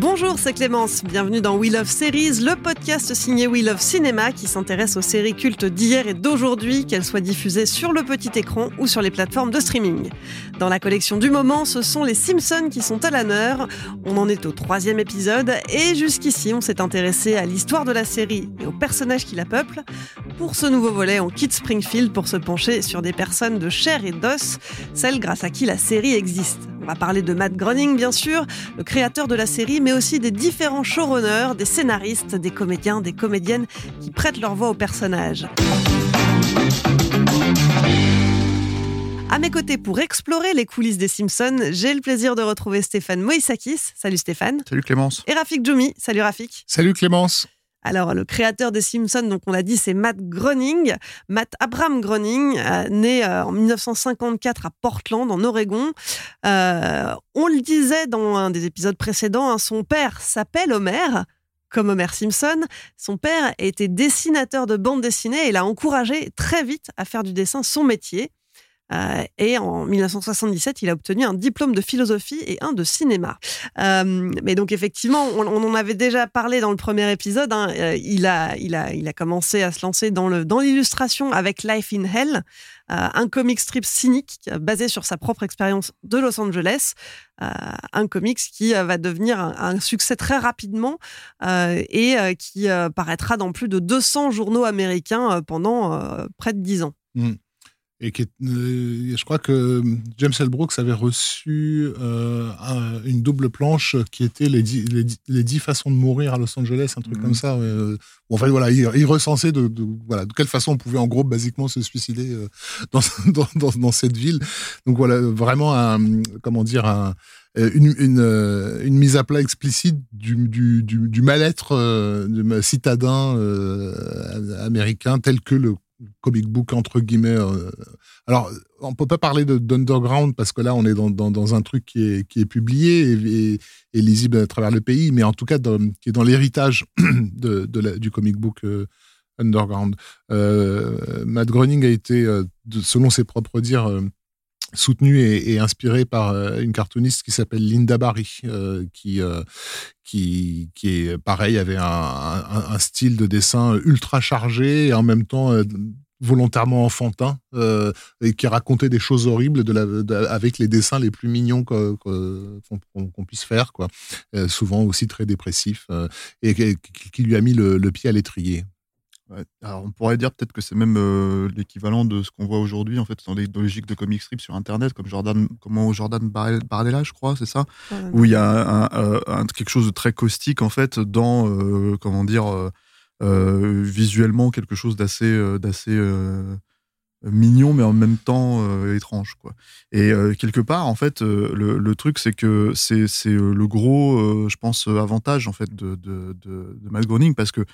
Bonjour, c'est Clémence. Bienvenue dans We Love Series, le podcast signé We Love Cinéma qui s'intéresse aux séries cultes d'hier et d'aujourd'hui, qu'elles soient diffusées sur le petit écran ou sur les plateformes de streaming. Dans la collection du moment, ce sont les Simpsons qui sont à l'honneur. On en est au troisième épisode et jusqu'ici, on s'est intéressé à l'histoire de la série et aux personnages qui la peuplent. Pour ce nouveau volet, on quitte Springfield pour se pencher sur des personnes de chair et d'os, celles grâce à qui la série existe. On va parler de Matt Groening, bien sûr, le créateur de la série, mais aussi des différents showrunners, des scénaristes, des comédiens, des comédiennes qui prêtent leur voix aux personnages. À mes côtés pour explorer les coulisses des Simpsons, j'ai le plaisir de retrouver Stéphane Moïsakis. Salut Stéphane. Salut Clémence. Et Rafik Djoumi. Salut Rafik. Salut Clémence. Alors, le créateur des Simpsons, donc on l'a dit, c'est Matt Groening. Matt Abraham Groening, euh, né euh, en 1954 à Portland, en Oregon. Euh, on le disait dans un des épisodes précédents, hein, son père s'appelle Homer. Comme Homer Simpson, son père était dessinateur de bande dessinée et l'a encouragé très vite à faire du dessin son métier. Euh, et en 1977, il a obtenu un diplôme de philosophie et un de cinéma. Euh, mais donc effectivement, on, en avait déjà parlé dans le premier épisode. Hein, euh, il, a, il, a, il a commencé à se lancer dans le dans l'illustration avec Life in Hell, un comic strip cynique basé sur sa propre expérience de Los Angeles. un comics qui va devenir un, succès très rapidement et qui paraîtra dans plus de 200 journaux américains pendant près de 10 ans. Mmh et qui est, euh, je crois que James L. Brooks avait reçu euh, un, une double planche qui était les dix, les, les dix, façons de mourir à Los Angeles, un truc mmh. comme ça. Euh, en fait, voilà, il, il recensait de, de, voilà, de quelle façon on pouvait en gros basiquement se suicider euh, dans, dans, dans, dans, cette ville. Donc voilà, vraiment un, comment dire, un, une, une, une, mise à plat explicite du, du, du, du mal-être euh, citadin euh, américain tel que le comic book entre guillemets. Euh, alors, on peut pas parler d'underground parce que là, on est dans, dans, un truc qui est, qui est publié et, lisible à travers le pays, mais en tout cas qui est dans l'héritage de, du comic book euh, underground. Euh, Matt Groening a été, selon ses propres dires, soutenu et, inspiré par une cartooniste qui s'appelle Linda Barry, qui, qui, qui est pareil, avait un, un, un, style de dessin ultra chargé et en même temps volontairement enfantin et qui racontait des choses horribles de la, de, avec les dessins les plus mignons qu'on qu qu puisse faire, quoi. souvent aussi très dépressifs et qui lui a mis le, le pied à l'étrier. Ouais. Alors on pourrait dire peut-être que c'est même euh, l'équivalent de ce qu'on voit aujourd'hui en fait dans les logiques de comic strip sur internet comme Jordan comment Jordan Bardella je crois c'est ça? Où il y a un, un, un, quelque chose de très caustique en fait dans euh, comment dire euh, euh visuellement quelque chose d'assez euh, d'assez euh, mignon mais en même temps étrange quoi et quelque part en fait le, le, truc c'est que c'est le gros je pense avantage en fait de de, de, parce que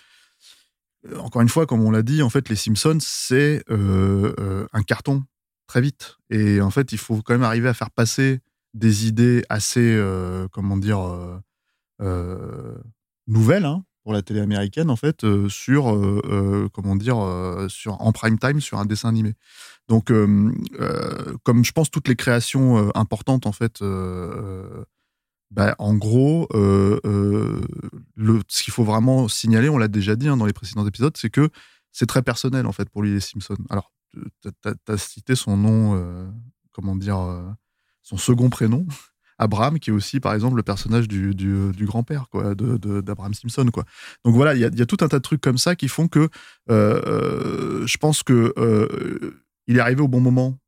encore une fois, comme on l'a dit, en fait, les Simpsons, c'est euh, euh, un carton très vite. Et en fait, il faut quand même arriver à faire passer des idées assez, euh, comment dire, euh, nouvelles hein, pour la télé américaine, en fait, sur, comment dire, sur, en prime time, sur un dessin animé. Donc, comme je pense toutes les créations importantes, en fait, bah, en gros, euh, euh, ce qu'il faut vraiment signaler, on l'a déjà dit hein, dans les précédents épisodes, c'est que c'est très personnel en fait pour lui les Simpsons. Alors, tu as, cité son nom, euh, comment dire, euh, son second prénom, Abraham, qui est aussi, par exemple, le personnage du, grand-père de, d'Abraham Simpson. Quoi. Donc voilà, il y a, tout un tas de trucs comme ça qui font que euh, je pense que euh, il est arrivé au bon moment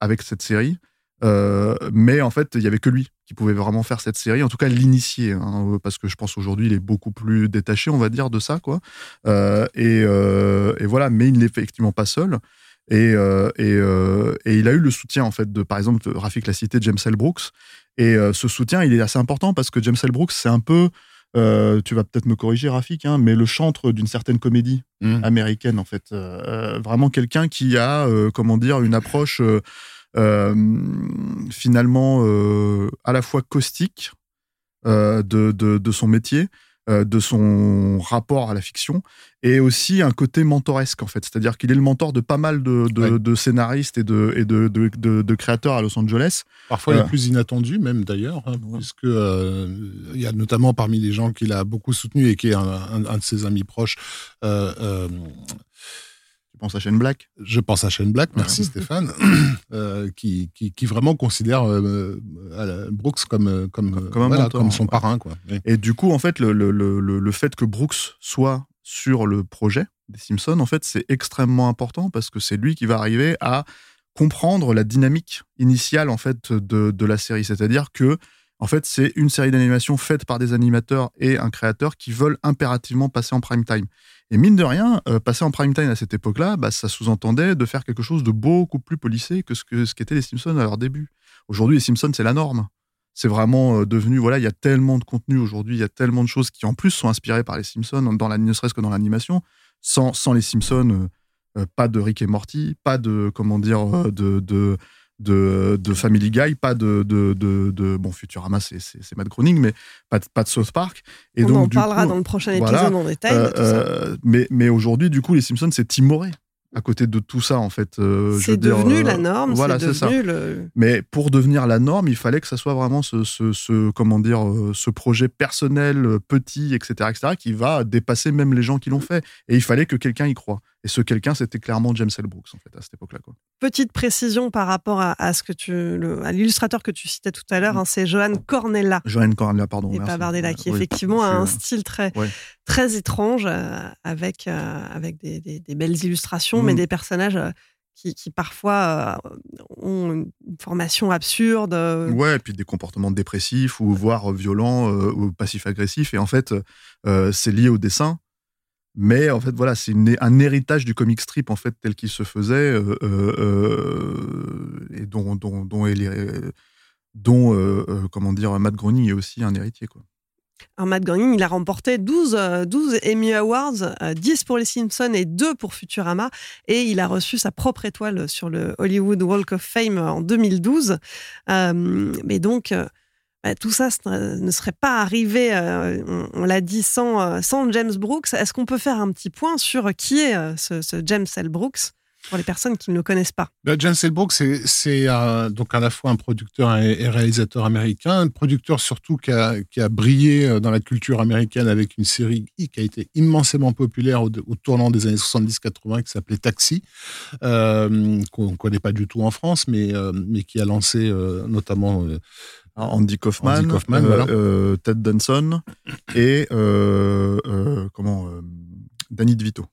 avec cette série. Euh, mais en fait, il y avait que lui qui pouvait vraiment faire cette série, en tout cas l'initier, hein, parce que je pense aujourd'hui il est beaucoup plus détaché, on va dire, de ça, quoi. Et, voilà, mais il n'est effectivement pas seul. Et, il a eu le soutien, en fait, de, par exemple, Rafik l'a cité, James L. Brooks. Et euh, ce soutien, il est assez important parce que James L. Brooks, c'est un peu, euh, tu vas peut-être me corriger, Rafik, hein, mais le chantre d'une certaine comédie Mm. américaine, en fait. Euh, vraiment quelqu'un qui a, comment dire, une approche finalement à la fois caustique de, de, de son métier, de son rapport à la fiction, et aussi un côté mentoresque en fait. C'est-à-dire qu'il est le mentor de pas mal de, de, Ouais. de scénaristes et de, et de, créateurs à Los Angeles. Parfois Euh. les plus inattendus, même d'ailleurs, hein, puisque euh, il y a notamment parmi les gens qu'il a beaucoup soutenu et qui est un, un- un de ses amis proches. euh, euh, penses à Shane Black? Je pense à Shane Black, merci Stéphane, euh, qui, qui, qui vraiment considère euh, euh, Brooks comme, comme, Comme un voilà, mentor, comme son ouais. parrain. Quoi. Oui. Et du coup, en fait, le, le, le, le- le fait que Brooks soit sur le projet des Simpsons, en fait, c'est extrêmement important parce que c'est lui qui va arriver à comprendre la dynamique initiale en fait de, de la série. C'est-à-dire que en fait, c'est une série d'animation faite par des animateurs et un créateur qui veulent impérativement passer en prime time. Et mine de rien, euh, passer en prime time à cette époque-là, bah, ça sous-entendait de faire quelque chose de beaucoup plus policé que ce ce qu'étaient les Simpsons à leur début. Aujourd'hui, les Simpsons, c'est la norme. C'est vraiment euh, devenu, voilà, il y a tellement de contenu aujourd'hui, il y a tellement de choses qui en plus sont inspirées par les Simpsons, dans la, ne serait-ce que dans l'animation. Sans, sans les Simpsons, euh, pas de Rick et Morty, pas de, comment dire, de, de, de, de Family Guy, pas de, de, de, bon, Futurama, c'est, Matt Groening, mais pas de, pas de South Park. Et On donc, en parlera coup, dans le prochain épisode voilà, en détail. euh, tout ça. euh, mais, mais aujourd'hui, du coup, les Simpsons, c'est timoré à côté de tout ça, en fait. euh, c'est devenu la norme, Voilà, c'est ça. le. Mais pour devenir la norme, il fallait que ça soit vraiment ce, ce, ce- comment dire, ce projet personnel, petit, etc., etc., qui va dépasser même les gens qui l'ont fait. Et il fallait que quelqu'un y croit. Et ce quelqu'un, c'était clairement James L. Brooks, en fait, à cette époque-là. Quoi. Petite précision par rapport à, à ce que tu, le- à l'illustrateur que tu citais tout à l'heure, hein, c'est Johan Cornella. Joanne Cornella, pardon. et merci. pas Bardella, qui Oui, effectivement a un euh, style très, ouais. très étrange, euh, avec, euh, avec des, des- des belles illustrations, Mm. mais des personnages euh, qui, qui parfois euh, ont une formation absurde. Ouais, et puis des comportements dépressifs ou voire violents euh, ou passifs-agressifs. Et en fait, euh, c'est lié au dessin. Mais en fait, voilà, c'est un héritage du comic strip en fait tel qu'il se faisait euh, euh, euh, et dont dont dont, comment dire Matt Groening est aussi un héritier quoi. Alors, Matt Groening, il a remporté 12, euh, 12 Emmy Awards, euh, 10 pour les Simpsons et 2 pour Futurama. Et il a reçu sa propre étoile sur le Hollywood Walk of Fame en 2012. Euh, mais donc, bah, tout ça ne serait pas arrivé, euh, on, l'a dit, sans, euh, sans James Brooks. Est-ce qu'on peut faire un petit point sur qui est euh, ce, James L. Brooks pour les personnes qui ne le connaissent pas? Ben, James L. Brooks, c'est, euh, donc à la fois un producteur et, réalisateur américain, un producteur surtout qui a, brillé euh, dans la culture américaine avec une série qui a été immensément populaire au, tournant des années 70-80 qui s'appelait Taxi, euh, qu'on ne connaît pas du tout en France, mais, euh, qui a lancé euh, notamment euh, Andy Kaufman, Andy Kaufman, euh, voilà. euh, Ted Danson et euh, comment Danny DeVito.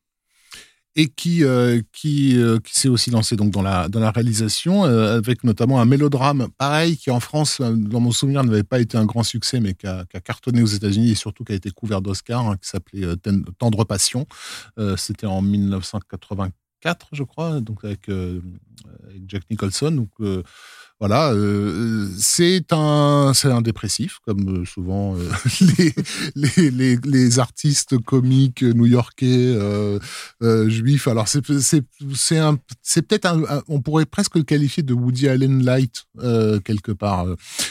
et qui euh, qui, euh, qui s'est aussi lancé donc dans la dans la réalisation euh, avec notamment un mélodrame pareil qui en France dans mon souvenir n'avait pas été un grand succès mais qui a, qui a cartonné aux États-Unis et surtout qui a été couvert d'Oscar hein, qui s'appelait Ten- Tendre Passion c'était en 1984 je crois donc avec, avec Jack Nicholson donc voilà, euh, c'est un, c'est un dépressif, comme euh, souvent euh, les, les, les, les artistes comiques new-yorkais, euh, euh, juifs. Alors c'est, c'est, c'est, un, c'est peut-être un, un- on pourrait presque le qualifier de Woody Allen light euh, quelque part.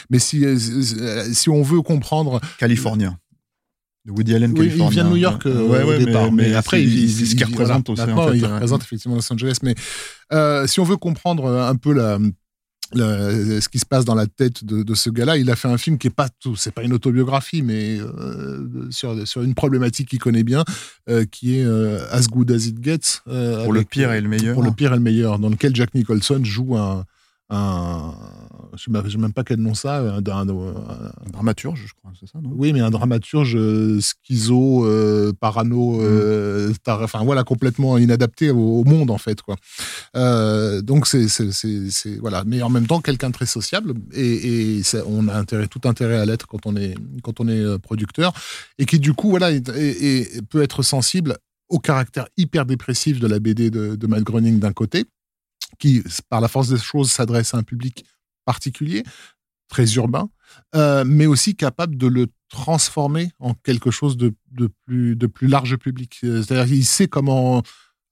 Mais si, euh, si on veut comprendre, Californien. Woody Allen, oui, il vient de New York euh, Ouais, ouais, au départ, mais, après il, il, représente voilà, aussi. en fait, il ouais. représente effectivement Los Angeles. Mais euh, si on veut comprendre un peu la, ce qui se passe dans la tête de, de ce gars-là, il a fait un film qui est pas tout, c'est pas une autobiographie, mais euh, sur sur une problématique qu'il connaît bien, euh, qui est euh, As Good as It Gets. Pour le pire et le meilleur. Pour le pire et le meilleur, dans lequel Jack Nicholson joue un un, je ne sais même pas quel nom ça, un, un, un dramaturge, je crois, c'est ça, non? Oui, mais un dramaturge euh, schizo, euh, parano, euh, tar- enfin voilà, complètement inadapté au, au monde en fait, quoi. Euh, donc c'est, voilà, mais en même temps quelqu'un de très sociable et, et ça- on a intérêt, tout intérêt à l'être quand on est quand on est euh, producteur et qui du coup voilà est- peut être sensible au caractère hyper dépressif de la BD de, de Matt Groening d'un côté, qui par la force des choses s'adresse à un public particulier, très urbain, euh, mais aussi capable de le transformer en quelque chose de, plus, large public. C'est-à-dire qu'il sait comment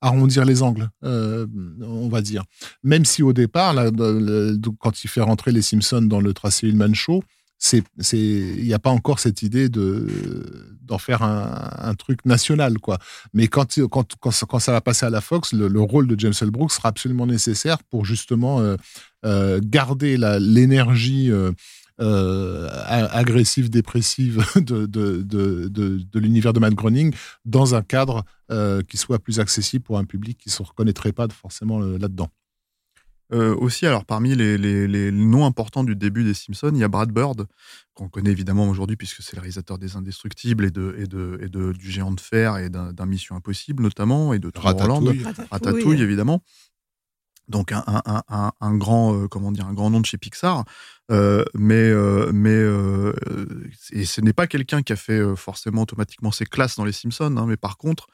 arrondir les angles, euh, on va dire. Même si au départ, quand il fait rentrer les Simpsons dans le Tracy Ullman Show, il n'y a pas encore cette idée de, d'en faire un, truc national, quoi. Mais quand, ça- va passer à la Fox, le, le rôle de James L. Brooks sera absolument nécessaire pour justement euh, garder la- l'énergie euh, euh, agressive, dépressive de, de, de, de, de l'univers de Matt Groening dans un cadre euh, qui soit plus accessible pour un public qui ne se reconnaîtrait pas forcément euh, là-dedans. Euh, aussi, alors parmi les, les- les noms importants du début des Simpsons, il y a Brad Bird, qu'on connaît évidemment aujourd'hui puisque c'est le réalisateur des Indestructibles et, de, et, de, et de, du Géant de Fer et d'un Mission Impossible notamment, et de. Ratatouille. Ratatouille. Ratatouille, évidemment. Donc un, un- un- grand euh, comment dire un grand nom de chez Pixar, Euh, mais euh, mais euh, et ce n'est pas quelqu'un qui a fait forcément automatiquement ses classes dans les Simpsons, hein, mais par contre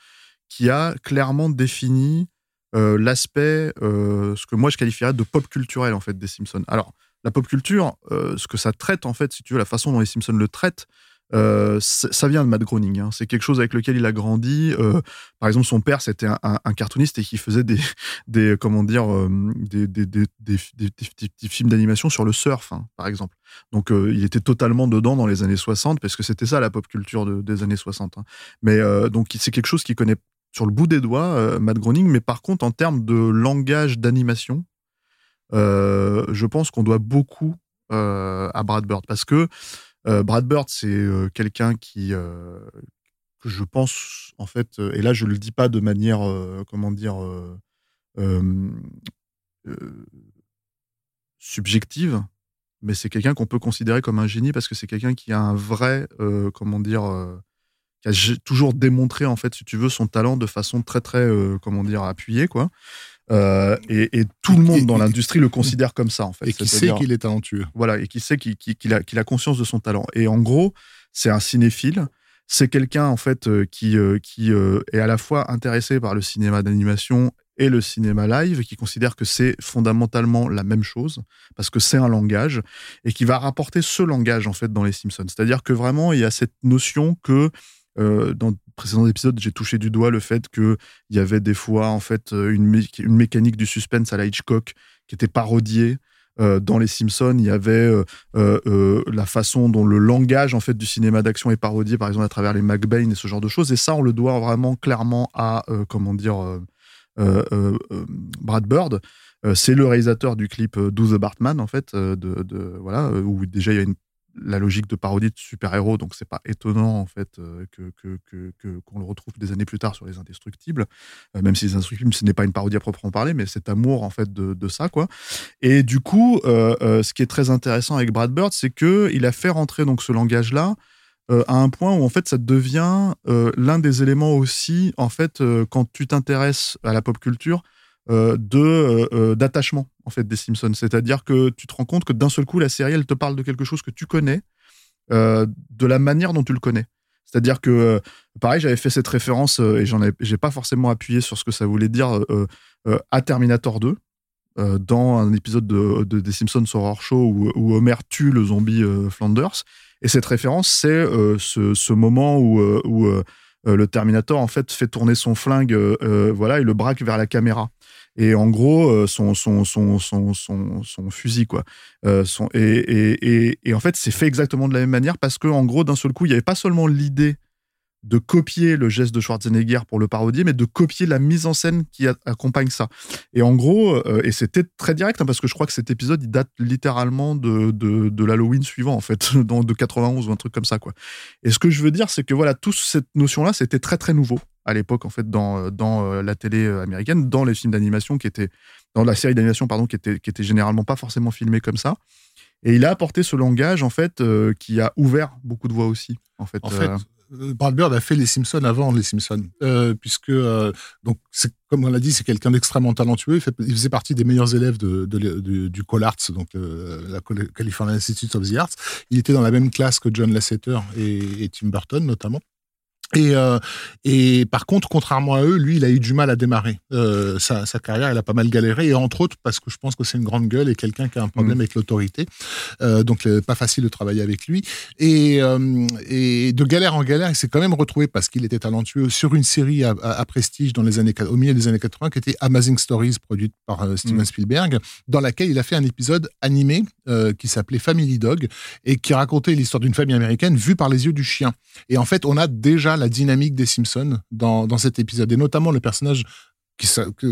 qui a clairement défini l'aspect ce que moi je qualifierais de pop culturel en fait des Simpsons. Alors la pop culture, ce que ça traite en fait, si tu veux, la façon dont les Simpsons le traitent, euh, ça vient de Matt Groening. hein. C'est quelque chose avec lequel il a grandi. Euh, par exemple, son père, c'était un, cartooniste et qui faisait des, des comment dire, euh, des, des, films d'animation sur le surf, hein, par exemple. Donc, il était totalement dedans dans les années 60 parce que c'était ça la pop culture de- des années 60. hein. Mais donc, c'est quelque chose qu'il connaît sur le bout des doigts, Matt Groening. Mais par contre, en termes de langage d'animation, je pense qu'on doit beaucoup à Brad Bird parce que Brad Bird, c'est euh, quelqu'un qui, euh, que je pense, en fait, euh, et là je le dis pas de manière, euh, comment dire, euh, euh, euh, subjective, mais c'est quelqu'un qu'on peut considérer comme un génie parce que c'est quelqu'un qui a un vrai, euh, comment dire, euh, qui a toujours démontré, en fait, si tu veux, son talent de façon très, très, euh, comment dire, appuyée, quoi. Euh, et, et tout le monde dans l'industrie le considère comme ça, en fait. Et qui sait qu'il est talentueux. voilà, et qui sait qu'il a, conscience de son talent. Et en gros, c'est un cinéphile. C'est quelqu'un en fait euh, qui, euh, qui est à la fois intéressé par le cinéma d'animation et le cinéma live, qui considère que c'est fondamentalement la même chose parce que c'est un langage et qui va rapporter ce langage en fait dans les Simpsons. C'est-à-dire que vraiment il y a cette notion que euh, dans précédents épisodes, j'ai touché du doigt le fait qu'il y avait des fois en fait euh, une, mé- une mécanique du suspense à la Hitchcock qui était parodiée. Euh, dans les Simpsons, il y avait euh, la façon dont le langage en fait du cinéma d'action est parodié, par exemple à travers les McBain et ce genre de choses. Et ça, on le doit vraiment clairement à comment dire Brad Bird. C'est le réalisateur du clip Do the Bartman en fait, de, voilà où déjà il y a une la logique de parodie de super-héros, donc c'est pas étonnant en fait euh, que qu'on le retrouve des années plus tard sur les Indestructibles, Euh, même si les Indestructibles ce n'est pas une parodie à proprement parler, mais cet amour en fait de, ça quoi. Et du coup, euh, ce qui est très intéressant avec Brad Bird, c'est que il a fait rentrer donc ce langage-là euh, à un point où en fait ça devient l'un des éléments aussi en fait quand tu t'intéresses à la pop culture de euh, euh, d'attachement en fait des Simpsons. C'est-à-dire que tu te rends compte que d'un seul coup la série elle te parle de quelque chose que tu connais euh, de la manière dont tu le connais. C'est-à-dire que, euh, pareil, j'avais fait cette référence euh, et j'en ai, j'ai pas forcément appuyé sur ce que ça voulait dire euh, euh, à Terminator 2, euh, dans un épisode de, de- des Simpsons Horror Show où, où Homer tue le zombie euh, Flanders. Et cette référence, c'est euh, ce, ce moment où, euh, où euh, euh, le Terminator en fait fait tourner son flingue, euh, euh, voilà, et le braque vers la caméra. Et en gros, euh, son, son, son, son, son, fusil, quoi. Euh, et, et, et, et en fait, c'est fait exactement de la même manière parce que, en gros, d'un seul coup, il n'y avait pas seulement l'idée de copier le geste de Schwarzenegger pour le parodier, mais de copier la mise en scène qui accompagne ça. Et en gros, euh, et c'était très direct, hein, parce que je crois que cet épisode, il date littéralement de, de, de l'Halloween suivant, en fait, de 91 ou un truc comme ça, quoi. Et ce que je veux dire, c'est que voilà, toute cette notion-là, c'était très, très nouveau à l'époque en fait dans, dans la télé américaine, dans les films d'animation qui étaient dans la série d'animation pardon qui était qui était généralement pas forcément filmée comme ça. Et il a apporté ce langage en fait qui a ouvert beaucoup de voix aussi en fait. En fait, Brad Bird a fait les Simpsons avant les Simpsons, euh, puisque donc c'est comme on l'a dit, c'est quelqu'un d'extrêmement talentueux. Il, fait, il, faisait partie des meilleurs élèves de, de, de du CalArts, donc la California Institute of the Arts. Il était dans la même classe que John Lasseter et, et Tim Burton notamment. Et, euh, et par contre, contrairement à eux, lui, il a eu du mal à démarrer euh, sa, sa, carrière. Il a pas mal galéré, et entre autres parce que je pense que c'est une grande gueule et quelqu'un qui a un problème mmh. avec l'autorité. Euh, donc, pas facile de travailler avec lui. Et, euh, et de galère en galère, il s'est quand même retrouvé parce qu'il était talentueux sur une série à, à, prestige dans les années au milieu des années 80 qui était Amazing Stories, produite par Steven mmh. Spielberg, dans laquelle il a fait un épisode animé qui s'appelait Family Dog et qui racontait l'histoire d'une famille américaine vue par les yeux du chien. Et en fait, on a déjà la dynamique des Simpsons dans, dans cet épisode, et notamment le personnage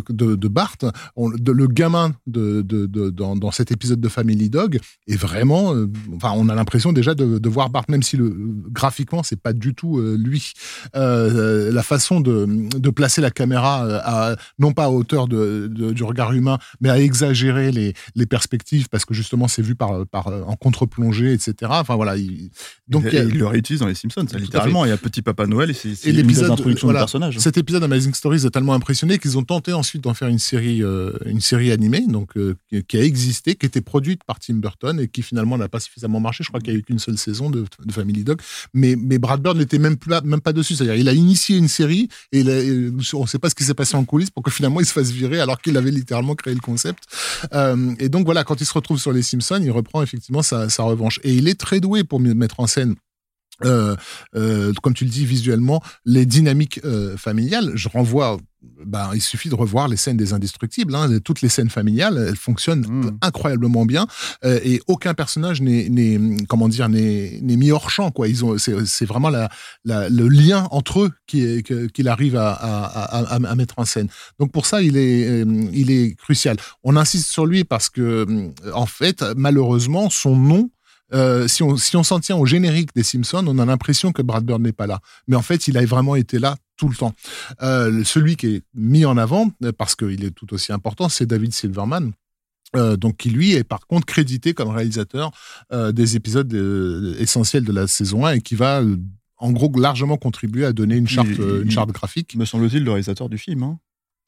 de, de Bart, de, le gamin de, de dans, dans, cet épisode de Family Dog est vraiment, euh, enfin, on a l'impression déjà de, voir Bart, même si le, graphiquement c'est pas du tout euh, lui. Euh, la façon de, placer la caméra, à, non pas à hauteur du regard humain, mais à exagérer les, les perspectives parce que justement c'est vu par, par en contre-plongée, etc. Enfin voilà. Il, donc il, il, le réutilise dans les Simpsons, littéralement. Il y a Petit Papa Noël et c'est l'épisode d'introduction voilà, du personnage. Cet épisode Amazing Stories est tellement impressionné qu'ils ont ont tenté ensuite d'en faire une série, euh, une série animée, donc euh, qui a existé, qui était produite par Tim Burton et qui finalement n'a pas suffisamment marché. Je crois qu'il n'y a eu qu'une seule saison de, Family Dog, mais, mais Brad Bird n'était même, pas dessus. C'est-à-dire, il a initié une série et on ne sait pas ce qui s'est passé en coulisses pour que finalement il se fasse virer alors qu'il avait littéralement créé le concept. Euh, et donc voilà, quand il se retrouve sur les Simpsons, il reprend effectivement sa revanche. Et il est très doué pour mettre en scène euh, euh, comme tu le dis visuellement, les dynamiques euh, familiales. Je renvoie, ben, il suffit de revoir les scènes des Indestructibles. Hein, toutes les scènes familiales, elles fonctionnent mmh. incroyablement bien et aucun personnage n'est, comment dire, n'est, mis hors champ. Quoi. Ils ont, c'est, vraiment la, la, le lien entre eux qui, qu'il arrive à, à, à, à, mettre en scène. Donc pour ça, il est, il est crucial. On insiste sur lui parce que, en fait, malheureusement, son nom euh, si on si on s'en tient au générique des Simpsons, on a l'impression que Brad Bird n'est pas là. Mais en fait, il a vraiment été là tout le temps. Euh, celui qui est mis en avant, parce qu'il est tout aussi important, c'est David Silverman. Euh, donc qui lui est par contre crédité comme réalisateur euh, des épisodes euh, essentiels de la saison 1 et qui va en gros largement contribuer à donner une charte, une charte graphique. Me semble-t-il le réalisateur du film. Hein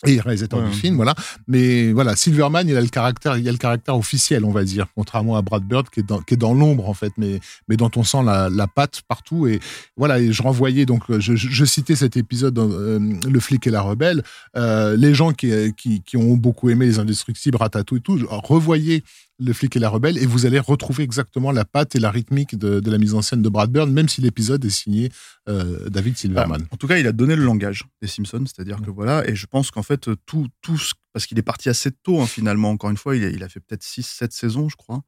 et réalisateur du film, voilà. Mais voilà, Silverman, il a le caractère, il a le caractère officiel, on va dire, contrairement à Brad Bird qui est dans, qui est dans l'ombre en fait, mais mais dont on sent la, la patte partout. Et voilà, et je renvoyais donc, je, je citais cet épisode, dans, euh, le flic et la rebelle. Euh, les gens qui, qui, qui ont beaucoup aimé les Indestructibles, Ratatouille et tout, revoyez le flic et la rebelle, et vous allez retrouver exactement la patte et la rythmique de, de la mise en scène de Brad Bird, même si l'épisode est signé euh, David Silverman. en tout cas, il a donné le langage des Simpsons, c'est-à-dire que voilà, et je pense qu'en fait, tout, tout parce qu'il est parti assez tôt hein, finalement, encore une fois, il a, il a fait peut-être 6-7 saisons, je crois,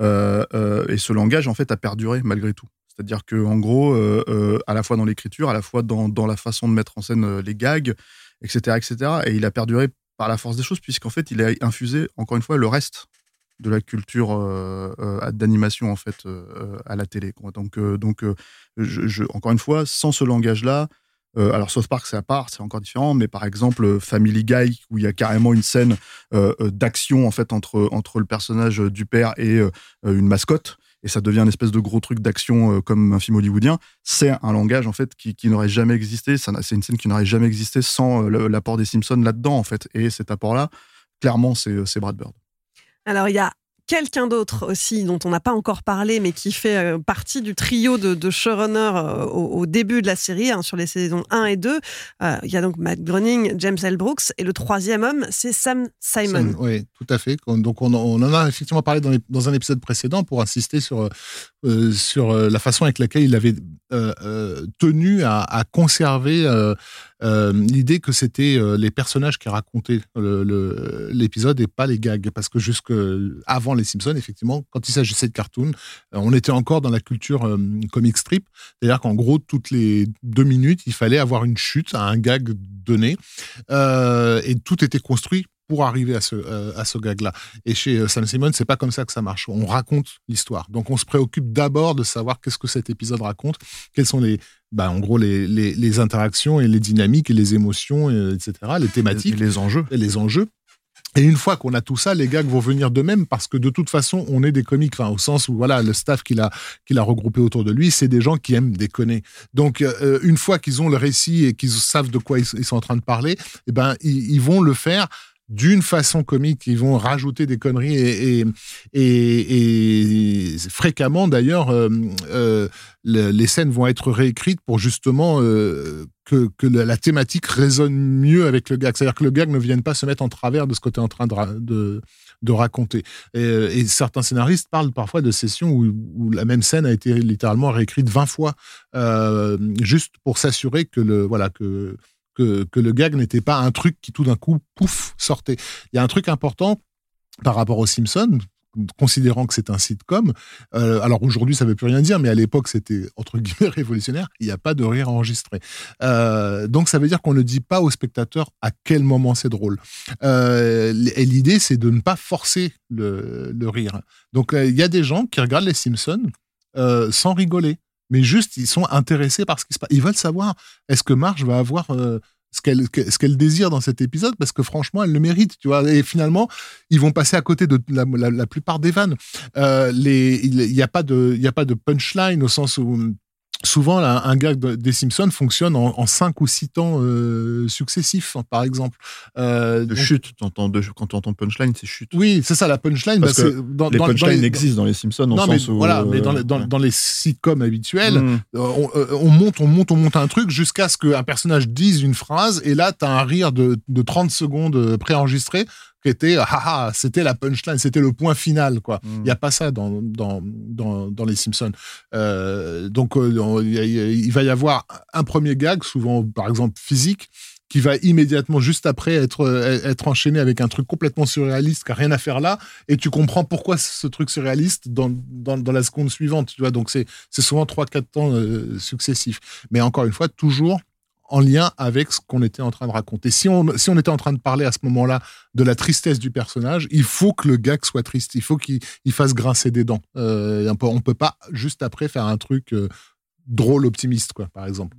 euh, euh, et ce langage, en fait, a perduré malgré tout. C'est-à-dire que en gros, à la fois dans l'écriture, à la fois dans, dans, la façon de mettre en scène les gags, etc., etc., et il a perduré par la force des choses, puisqu'en fait, il a infusé, encore une fois, le reste de la culture euh, euh, d'animation en fait euh, à la télé. Donc, donc encore une fois, sans ce langage-là, alors South Park c'est à part, c'est encore différent, mais par exemple Family Guy où il y a carrément une scène d'action en fait entre entre le personnage du père et une mascotte et ça devient une espèce de gros truc d'action comme un film hollywoodien. C'est un langage en fait qui, qui n'aurait jamais existé. C'est une scène qui n'aurait jamais existé sans l'apport des Simpsons là-dedans en fait. Et cet apport-là, clairement, c'est Brad Bird. Alors, il y a quelqu'un d'autre aussi dont on n'a pas encore parlé, mais qui fait euh, partie du trio de, de showrunners euh, au, début de la série, hein, sur les saisons 1 et 2. Euh, il y a donc Matt Groening, James L. Brooks, et le troisième homme, c'est Sam Simon. Oui, tout à fait. Donc on, en a effectivement parlé dans, un épisode précédent pour insister sur, sur la façon avec laquelle il avait tenu à conserver euh, l'idée que c'était euh, les personnages qui racontaient l'épisode et pas les gags. Parce que jusque avant les Simpsons, effectivement, quand il s'agissait de cartoons, euh, on était encore dans la culture comic strip. C'est-à-dire qu'en gros, toutes les deux minutes, il fallait avoir une chute à un gag donné. et tout était construit pour arriver à ce, à ce gag-là. Et chez Sam Simon, c'est pas comme ça que ça marche. On raconte l'histoire. Donc on se préoccupe d'abord de savoir qu'est-ce que cet épisode raconte, quels sont les bah, en gros, les, les, les interactions et les dynamiques et les émotions, et, etc., les thématiques. Et les enjeux. Et les enjeux. Et une fois qu'on a tout ça, les gags vont venir d'eux-mêmes parce que de toute façon, on est des comiques, enfin au sens où voilà, le staff qu'il a qu'il a regroupé autour de lui, c'est des gens qui aiment déconner. Donc euh, une fois qu'ils ont le récit et qu'ils savent de quoi ils, ils, sont en train de parler, eh ben ils, ils vont le faire d'une façon comique, ils vont rajouter des conneries et, fréquemment d'ailleurs, euh, euh, le, les scènes vont être réécrites pour justement euh, que, la thématique résonne mieux avec le gag. C'est-à-dire que le gag ne vienne pas se mettre en travers de ce que tu es en train de, raconter. Et, certains scénaristes parlent parfois de sessions où, où, la même scène a été littéralement réécrite 20 fois, juste pour s'assurer que le voilà que que, le gag n'était pas un truc qui tout d'un coup, pouf, sortait. Il y a un truc important par rapport aux Simpsons, considérant que c'est un sitcom. Euh, alors aujourd'hui, ça ne veut plus rien dire, mais à l'époque, c'était entre guillemets révolutionnaire. Il n'y a pas de rire enregistré. Euh, donc ça veut dire qu'on ne dit pas au spectateur à quel moment c'est drôle. Euh, et l'idée, c'est de ne pas forcer le, le rire. Donc il y a des gens qui regardent les Simpsons sans rigoler mais juste ils sont intéressés par ce qui se passe. Ils veulent savoir est-ce que Marge va avoir euh, ce qu'elle désire dans cet épisode? Parce que franchement elle le mérite, tu vois. Et finalement ils vont passer à côté de la, la, plupart des vannes. Euh, il n'y a pas de il y a pas de punchline au sens où souvent là, un gag des Simpsons fonctionne en, en cinq ou six temps euh, successifs, par exemple. Euh, de donc, chute, entends, de, quand tu entends punchline, c'est chute. Oui, c'est ça la punchline. Parce bah, que dans, les punchlines existent dans les Simpsons. Non, mais où, voilà, mais dans, les, dans, dans les sitcoms habituels, mm. on, on, monte, on monte, on monte un truc jusqu'à ce qu'un personnage dise une phrase et là, tu as un rire de, de 30 secondes préenregistré qui était haha, c'était la punchline, c'était le point final quoi. Il mm. n'y a pas ça dans dans dans, dans les Simpsons. Euh, donc euh, il va y avoir un premier gag, souvent par exemple physique, qui va immédiatement juste après être être enchaîné avec un truc complètement surréaliste qui a rien à faire là, et tu comprends pourquoi ce truc surréaliste dans dans, dans la seconde suivante. Tu vois, donc c'est c'est souvent trois quatre temps euh, successifs. Mais encore une fois, toujours en lien avec ce qu'on était en train de raconter. Si on, si on était en train de parler à ce moment-là de la tristesse du personnage, il faut que le gag soit triste, il faut qu'il fasse grincer des dents. Euh, on peut, peut pas juste après faire un truc euh, drôle, optimiste, quoi, par exemple.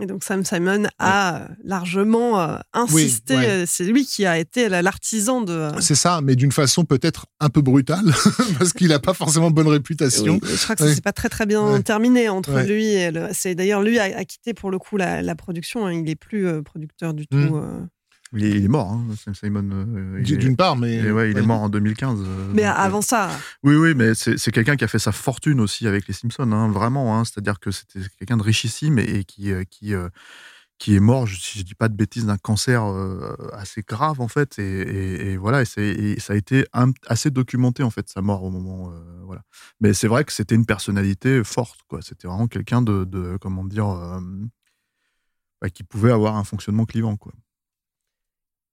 Et donc Sam Simon a ouais. largement euh, insisté. Oui, ouais. C'est lui qui a été l'artisan de. Euh... C'est ça, mais d'une façon peut-être un peu brutale, parce qu'il n'a pas forcément bonne réputation. Oui, je crois que ça s'est pas très très bien terminé entre lui et le... c'est d'ailleurs lui a, a, quitté pour le coup la, la production. Hein. Il est plus euh, producteur du tout. Mm. Il est, il est, mort, hein, Simon. Euh, D'une part, mais. Il est, ouais, il est mort en 2015. Euh, mais donc, avant ça. Oui, oui, mais c'est quelqu'un qui a fait sa fortune aussi avec les Simpsons, hein, vraiment. Hein, C'est-à-dire que c'était quelqu'un de richissime et, et qui. Euh, qui qui est mort, je, si je dis pas de bêtises, d'un cancer euh, assez grave en fait, et, et, et voilà, et, et, ça a été un, assez documenté en fait sa mort au moment, euh, voilà. Mais c'est vrai que c'était une personnalité forte, quoi. C'était vraiment quelqu'un de, de, comment dire, euh, bah, qui pouvait avoir un fonctionnement clivant, quoi.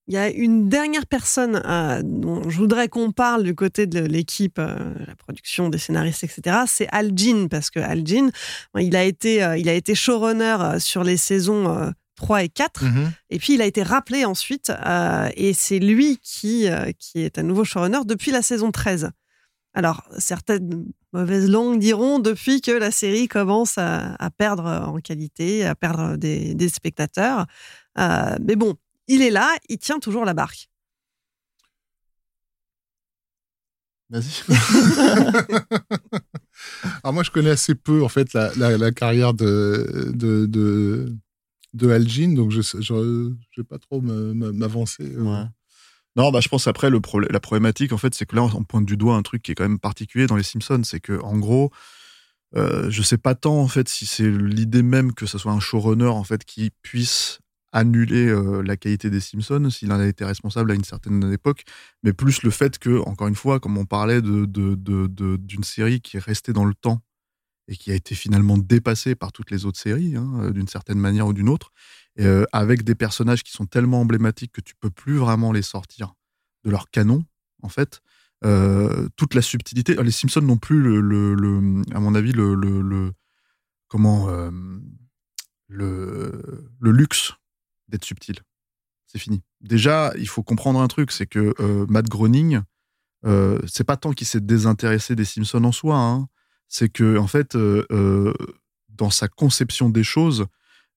Il y a une dernière personne euh, dont je voudrais qu'on parle du côté de l'équipe, euh, la production, des scénaristes, etc. C'est Al Jean, parce que Al Jean, il a été, euh, il a été showrunner sur les saisons 3 et 4, mm -hmm. et puis il a été rappelé ensuite, et c'est lui qui, qui est à nouveau showrunner depuis la saison 13. Alors, certaines mauvaises langues diront depuis que la série commence à, à perdre en qualité, à perdre des, des spectateurs. mais bon, il est là, il tient toujours la barque. Vas-y. Alors moi, je connais assez peu en fait la, la, la carrière de de, de, de Al Jean, donc je ne vais pas trop m'avancer. Euh. Ouais. Non, bah, je pense après le problème, la problématique en fait, c'est que là on pointe du doigt un truc qui est quand même particulier dans les Simpsons, c'est que en gros, euh, je sais pas tant en fait si c'est l'idée même que ce soit un showrunner en fait qui puisse annuler euh, la qualité des Simpsons s'il en a été responsable à une certaine époque, mais plus le fait que, encore une fois, comme on parlait d'une de, de, série qui est restée dans le temps et qui a été finalement dépassée par toutes les autres séries, hein, euh, d'une certaine manière ou d'une autre, euh, avec des personnages qui sont tellement emblématiques que tu peux plus vraiment les sortir de leur canon, en fait. Toute la subtilité. Les Simpsons n'ont plus, à mon avis, le, comment le, le luxe d'être subtil. C'est fini. Déjà, il faut comprendre un truc, c'est que euh, Matt Groening, euh, c'est pas tant qu'il s'est désintéressé des Simpsons en soi, hein, c'est que en fait, euh, dans sa conception des choses,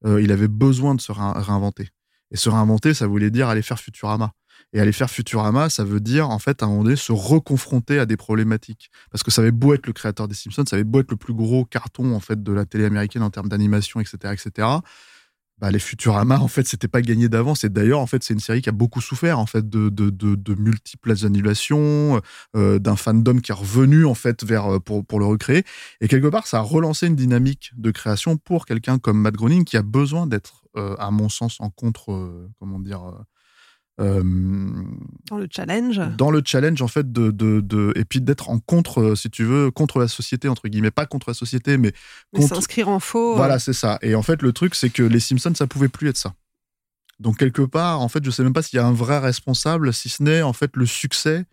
il avait besoin de se réinventer. Et se réinventer, ça voulait dire aller faire Futurama. Et aller faire Futurama, ça veut dire, en fait, à un moment donné, se reconfronter à des problématiques. Parce que ça avait beau être le créateur des Simpsons, ça avait beau être le plus gros carton, en fait, de la télé américaine en termes d'animation, etc., etc bah, les Futurama, en fait, c'était pas gagné d'avance. Et d'ailleurs, en fait, c'est une série qui a beaucoup souffert, en fait, de, de, de, multiples annulations, euh, d'un fandom qui est revenu, en fait, vers, euh, pour, pour le recréer. Et quelque part, ça a relancé une dynamique de création pour quelqu'un comme Matt Groening qui a besoin d'être, euh, à mon sens, en contre, comment dire, euh, dans le challenge Dans le challenge, en fait, de, de, et puis d'être en contre, euh, si tu veux, contre la société, entre guillemets. Pas contre la société, mais. mais s'inscrire en faux. Voilà, euh. c'est ça. Et en fait, le truc, c'est que les Simpsons, ça pouvait plus être ça. Donc, quelque part, en fait, je sais même pas s'il y a un vrai responsable, si ce n'est, en fait, le succès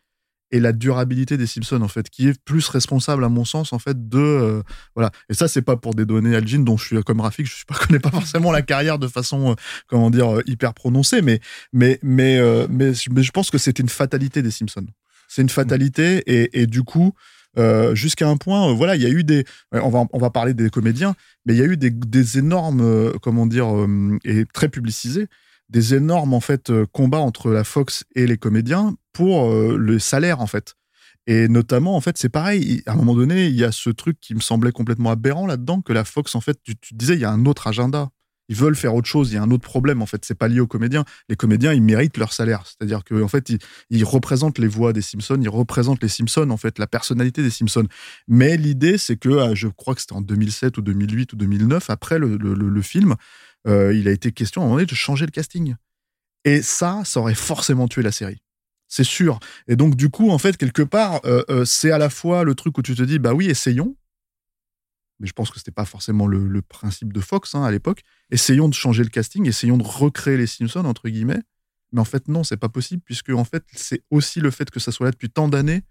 et la durabilité des Simpsons en fait qui est plus responsable à mon sens en fait de euh, voilà. Et ça c'est pas pour des données Algin dont je suis comme graphique je pas connais pas forcément la carrière de façon euh, comment dire euh, hyper prononcée mais mais mais mais, je pense que c'est une fatalité des Simpsons. C'est une fatalité et, et du coup jusqu'à un point, voilà, il y a eu des, on va, on va parler des comédiens, mais il y a eu des, des énormes, comment dire, et très publicisés, des énormes en fait combats entre la Fox et les comédiens pour euh, le salaire en fait. Et notamment, en fait, c'est pareil. À un moment donné, il y a ce truc qui me semblait complètement aberrant là-dedans, que la Fox, en fait, tu, disais, il y a un autre agenda. Ils veulent faire autre chose. Il y a un autre problème. En fait, c'est pas lié aux comédiens. Les comédiens, ils méritent leur salaire. C'est-à-dire que, en fait, ils, représentent les voix des Simpsons. Ils représentent les Simpsons, en fait, la personnalité des Simpsons. Mais l'idée, c'est que, euh, je crois que c'était en 2007 ou 2008 ou 2009, après le, film, euh, il a été question à un moment donné de changer le casting. Et ça, ça aurait forcément tué la série c'est sûr. Et donc, du coup, en fait, quelque part, euh, euh, c'est à la fois le truc où tu te dis, bah oui, essayons. Mais je pense que c'était pas forcément le, principe de Fox hein, à l'époque. Essayons de changer le casting, essayons de recréer les Simpsons, entre guillemets. Mais en fait, non, c'est pas possible, puisque en fait, c'est aussi le fait que ça soit là depuis tant d'années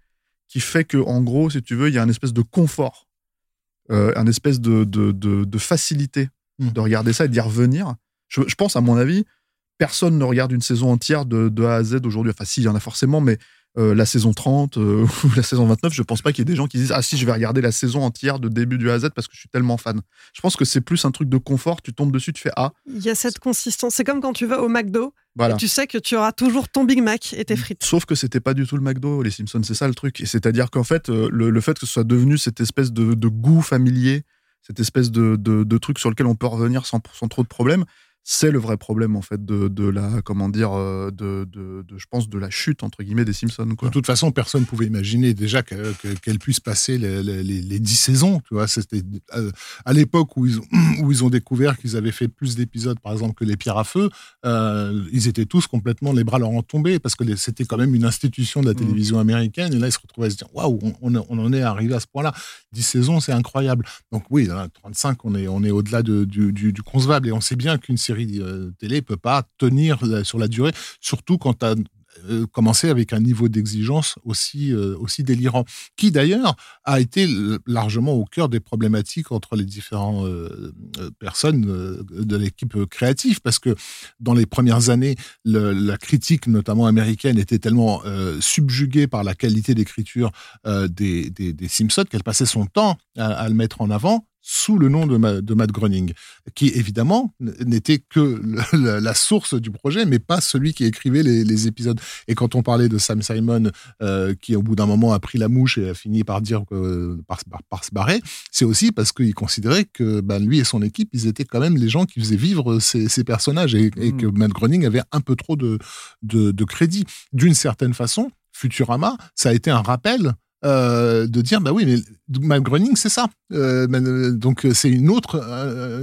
qui fait que, en gros, si tu veux, il y a un espèce de confort, euh, un espèce de, de, facilité mmh. de regarder ça et d'y revenir. je, pense, à mon avis, personne ne regarde une saison entière de, A à Z aujourd'hui. Enfin, si, il y en a forcément, mais euh, la saison 30 euh, ou la saison 29, je pense pas qu'il y ait des gens qui disent Ah, si, je vais regarder la saison entière de début du A à Z parce que je suis tellement fan. Je pense que c'est plus un truc de confort. Tu tombes dessus, tu fais Ah. Il y a cette consistance. C'est comme quand tu vas au McDo. Et tu sais que tu auras toujours ton Big Mac et tes frites. Sauf que c'était pas du tout le McDo, les Simpsons, c'est ça le truc. C'est-à-dire qu'en fait, euh, le, fait que ce soit devenu cette espèce de, goût familier, cette espèce de, truc sur lequel on peut revenir sans trop de problèmes, c'est le vrai problème en fait de, de la comment dire euh, de, de, je pense de la chute entre guillemets des Simpsons quoi. De toute façon, personne ne pouvait imaginer déjà qu'elle puissent puisse passer les, les, les, 10 saisons. Tu vois, c'était euh, à l'époque où ils ont, où ils ont découvert qu'ils avaient fait plus d'épisodes, par exemple que les Pierres à feu. Euh, ils étaient tous complètement les bras leur ont tombé parce que c'était quand même une institution de la mmh. télévision américaine. Et là, ils se retrouvaient à se dire waouh, on, on, en est arrivé à ce point-là. 10 saisons, c'est incroyable. Donc oui, 35, on est on est au-delà du, du, du concevable et on sait bien qu'une série série euh, télé peut pas tenir sur la durée, surtout quand tu as euh, commencé avec un niveau d'exigence aussi, euh, aussi délirant, qui d'ailleurs a été largement au cœur des problématiques entre les différentes personnes de l'équipe créative, parce que dans les premières années, la critique, notamment américaine, était tellement subjuguée par la qualité d'écriture des, des, Simpsons qu'elle passait son temps à, le mettre en avant, sous le nom de, de Matt Groening, qui évidemment n'était que la source du projet, mais pas celui qui écrivait les, épisodes. Et quand on parlait de Sam Simon, euh, qui au bout d'un moment a pris la mouche et a fini par dire par, se barrer, c'est aussi parce qu'il considérait que ben, lui et son équipe, ils étaient quand même les gens qui faisaient vivre ces, personnages et, mmh. que Matt Groening avait un peu trop de, de, de crédit. D'une certaine façon, Futurama, ça a été un rappel euh, de dire bah oui mais Matt Groening c'est ça. Euh, euh, donc c'est une autre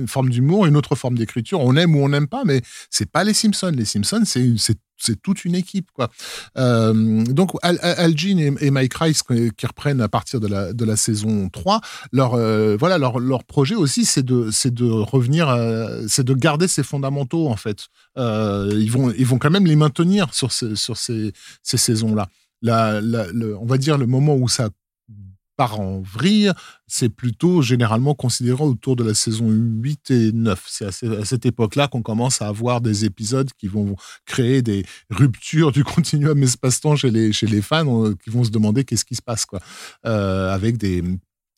forme d'humour une autre forme d'écriture. On aime ou on n'aime pas mais c'est pas les Simpsons. Les Simpsons c'est toute une équipe quoi. Donc Al, Al Jean et, Mike Rice qui reprennent à partir de la saison 3 leur voilà leur, leur projet aussi c'est de revenir c'est de garder ces fondamentaux en fait. Ils vont ils vont quand même les maintenir sur sur ces ces saisons on va dire le moment où ça part en vrille, c'est plutôt généralement considéré autour de la saison 8 et 9. C'est à, cette époque-là qu'on commence à avoir des épisodes qui vont créer des ruptures du continuum espace-temps chez les, chez les fans, euh, qui vont se demander qu'est-ce qui se passe, quoi. Euh, avec des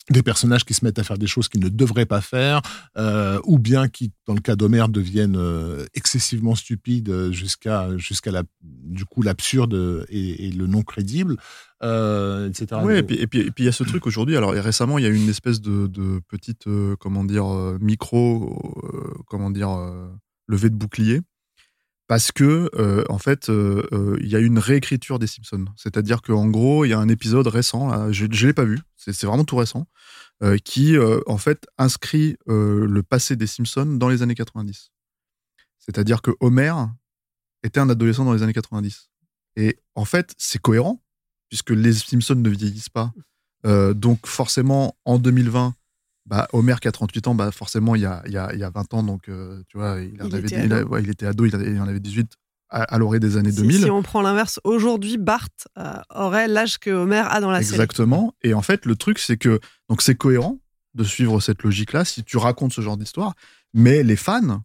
des personnages qui se mettent à faire des choses qu'ils ne devraient pas faire, euh, ou bien qui, dans le cas d'Homer, deviennent euh, excessivement stupides jusqu'à jusqu'à la, du coup l'absurde et, le non crédible, euh, etc. Oui, et puis et puis il y a ce truc aujourd'hui. Alors récemment, il y a eu une espèce de, de petite comment dire micro comment dire levée de bouclier parce que en fait il y a une réécriture des Simpsons. C'est-à-dire qu'en gros il y a un épisode récent, je, ne l'ai pas vu, c'est vraiment tout récent, qui en fait inscrit le passé des Simpsons dans les années 90. C'est-à-dire que Homer était un adolescent dans les années 90. Et en fait c'est cohérent puisque les Simpsons ne vieillissent pas. donc forcément en 2020 bah, Homer qui a 38 ans, bah, forcément, il y a, il y a, il y a 20 ans, donc euh, tu vois, il, il, avait, était il, ado. ouais, il était ado, il, avait, il en avait 18 à, à l'orée des années Si, 2000. si on prend l'inverse, aujourd'hui, Bart euh, aurait l'âge que Homer a dans la série. Exactement. Et en fait, le truc, c'est que donc c'est cohérent de suivre cette logique-là si tu racontes ce genre d'histoire, mais les fans,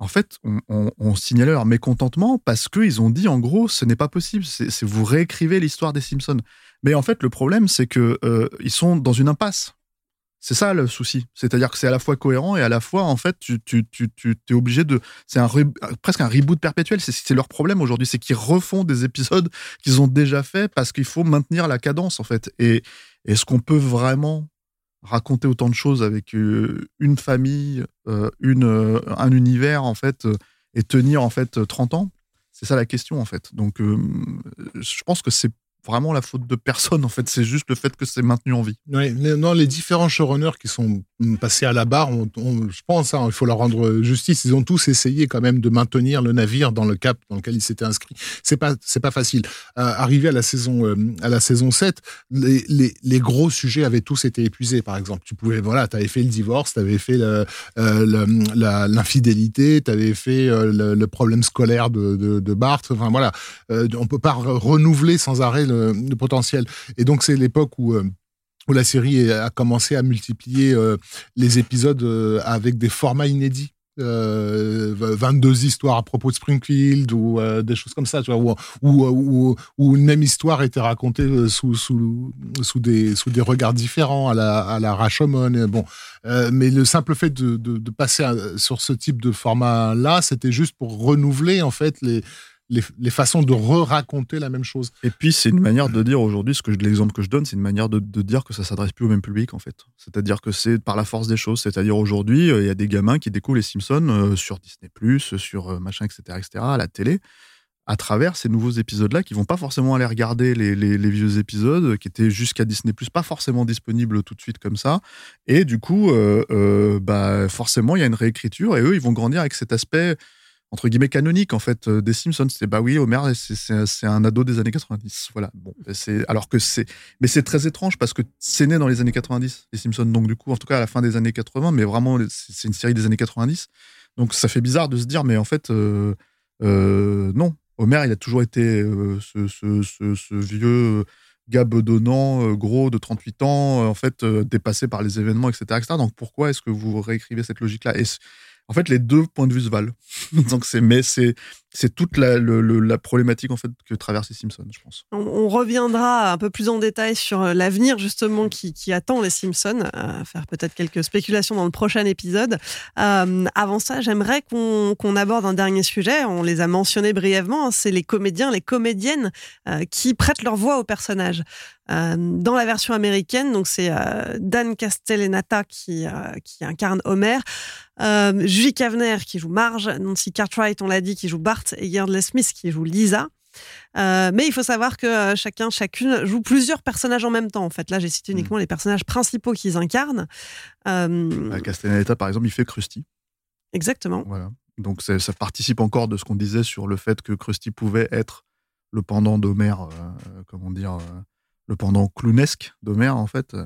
en fait, on, on, on signalé leur mécontentement parce qu'ils ont dit en gros, ce n'est pas possible, c'est vous réécrivez l'histoire des Simpsons. Mais en fait, le problème, c'est que euh, ils sont dans une impasse. C'est ça le souci. C'est-à-dire que c'est à la fois cohérent et à la fois, en fait, tu, tu, tu, tu es obligé de. C'est un re- presque un reboot perpétuel. C'est- leur problème aujourd'hui. C'est qu'ils refont des épisodes qu'ils ont déjà fait parce qu'il faut maintenir la cadence, en fait. Et est-ce qu'on peut vraiment raconter autant de choses avec euh, une famille, euh, une, euh, un univers, en fait, euh, et tenir, en fait, 30 ans? C'est ça la question, en fait. Donc, euh, je pense que c'est vraiment la faute de personne, en fait. C'est juste le fait que c'est maintenu en vie. Non, les différents showrunners qui sont passés à la barre, je pense, hein, il faut leur rendre justice. Ils ont tous essayé quand même de maintenir le navire dans le cap dans lequel ils s'étaient inscrits. C'est pas, c'est pas facile. Euh, arrivé à la saison, euh, à la saison 7, les, les, les gros sujets avaient tous été épuisés. Par exemple, tu pouvais, voilà, tu avais fait le divorce, tu avais fait euh, l'infidélité, tu avais fait le, problème scolaire de, de, de Bart. Enfin voilà, on peut pas re- renouveler sans arrêt le, le potentiel. Et donc c'est l'époque où euh, où la série a commencé à multiplier euh, les épisodes euh, avec des formats inédits. Euh, 22 histoires à propos de Springfield ou euh, des choses comme ça, tu vois, où, une même histoire était racontée euh, sous, sous, sous, des, sous des regards différents à la, à la Rashomon. Bon, euh, mais le simple fait de, de, passer sur ce type de format-là, c'était juste pour renouveler en fait les, les, les façons de re-raconter la même chose. Et puis, c'est une manière de dire aujourd'hui, ce que l'exemple que je donne, c'est une manière de, de dire que ça s'adresse plus au même public, en fait. C'est-à-dire que c'est par la force des choses. C'est-à-dire aujourd'hui, euh, il y a des gamins qui découvrent les Simpsons euh, sur Disney, sur euh, machin, etc., etc., à la télé, à travers ces nouveaux épisodes-là, qui vont pas forcément aller regarder les, les- les vieux épisodes qui étaient jusqu'à Disney, pas forcément disponibles tout de suite comme ça. Et du coup, euh, euh, bah, forcément, il y a une réécriture et eux, ils vont grandir avec cet aspect entre guillemets canonique en fait euh, des Simpsons. C'est bah oui Homer c'est- un ado des années 90 voilà. Bon c'est alors que c'est mais c'est très étrange parce que c'est né dans les années 90 les Simpsons. Donc du coup en tout cas à la fin des années 80 mais vraiment c'est une série des années 90 donc ça fait bizarre de se dire mais en fait euh, euh, non. Homer il a toujours été euh, ce, ce, ce, ce vieux gars bedonnant gros de 38 ans en fait dépassé par les événements etc, etc. donc pourquoi est-ce que vous réécrivez cette logique là et c- en fait, les deux points de vue se valent. Donc c'est, mais c'est, c'est toute la, le- la problématique en fait que traversent les Simpsons, je pense. On, on reviendra un peu plus en détail sur euh, l'avenir justement qui, qui attend les Simpsons, euh, faire peut-être quelques spéculations dans le prochain épisode. Euh, avant ça, j'aimerais qu'on qu'on aborde un dernier sujet. On les a mentionnés brièvement. hein, C'est les comédiens, les comédiennes euh, qui prêtent leur voix aux personnages. Euh, dans la version américaine, donc c'est euh, Dan Castellaneta qui, euh, qui incarne Homer, Julie Kavner qui joue Marge, Nancy Cartwright, on l'a dit, qui joue Bart, et Yardley Smith qui joue Lisa. Mais il faut savoir que chacun, chacune joue plusieurs personnages en même temps. En fait, là, j'ai cité uniquement les personnages principaux qu'ils incarnent. Castellaneta, par exemple, il fait Krusty. exactement. Voilà. Donc ça participe encore de ce qu'on disait sur le fait que Krusty pouvait être le pendant d'Homer, comment dire, le pendant clownesque d'Homer en fait, euh,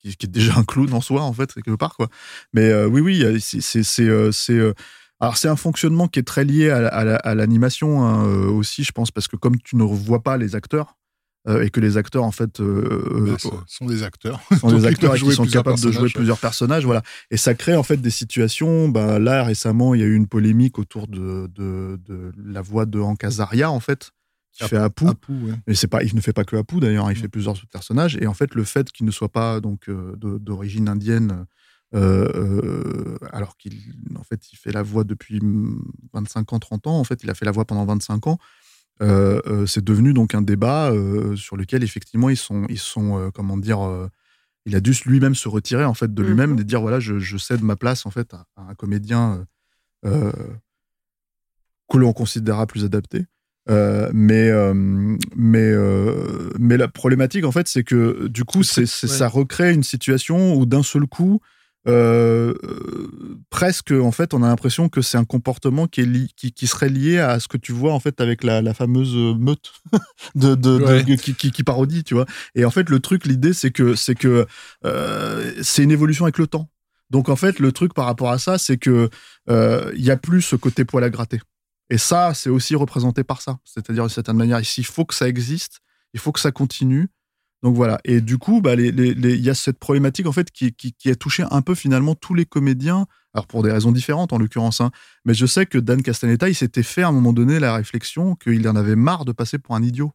qui, qui est déjà un clown en soi en fait quelque part quoi. Mais euh, oui oui, c'est c'est euh, alors c'est un fonctionnement qui est très lié à, la- à la- à l'animation hein, aussi, je pense, parce que comme tu ne revois pas les acteurs euh, et que les acteurs en fait euh, Bah, sont des acteurs. sont des acteurs qui sont capables de jouer plusieurs personnages, voilà. Et ça crée en fait des situations. Ben, là récemment, il y a eu une polémique autour de, de, de la voix de Hank Azaria en fait, qui fait Apu. Apu, ouais. Et c'est pas, il ne fait pas que Apu d'ailleurs, hein, il Mm. fait plusieurs autres personnages. Et en fait, le fait qu'il ne soit pas donc euh, d'origine indienne, euh, euh, alors qu'il en fait, il fait la voix depuis mm, 25 ans, 30 ans. En fait, il a fait la voix pendant 25 ans. euh, c'est devenu donc un débat sur lequel effectivement ils sont, ils sont, comment dire, il a dû lui-même se retirer en fait de lui-même, Mhm. et dire voilà, je, je cède ma place en fait à, à un comédien euh, que l'on considérera plus adapté. Euh, mais euh, mais euh, mais la problématique en fait c'est que du coup c'est c'est- ouais. ça recrée une situation où d'un seul coup euh, presque en fait on a l'impression que c'est un comportement qui est li- qui, qui serait lié à ce que tu vois en fait avec la, la fameuse meute de, de- de- Ouais. qui, qui, qui parodie tu vois et en fait le truc l'idée c'est que c'est que euh, c'est une évolution avec le temps donc en fait le truc par rapport à ça c'est que euh, il y a plus ce côté poil à gratter et ça, c'est aussi représenté par ça. C'est-à-dire, d'une certaine manière, ici, il faut que ça existe, il faut que ça continue. Donc voilà. Et du coup, bah, les- les- les- il y a cette problématique, en fait, qui, qui, a touché un peu finalement tous les comédiens. Alors, pour des raisons différentes, en l'occurrence. hein. Mais je sais que Dan Castaneda, il s'était fait à un moment donné la réflexion qu'il en avait marre de passer pour un idiot.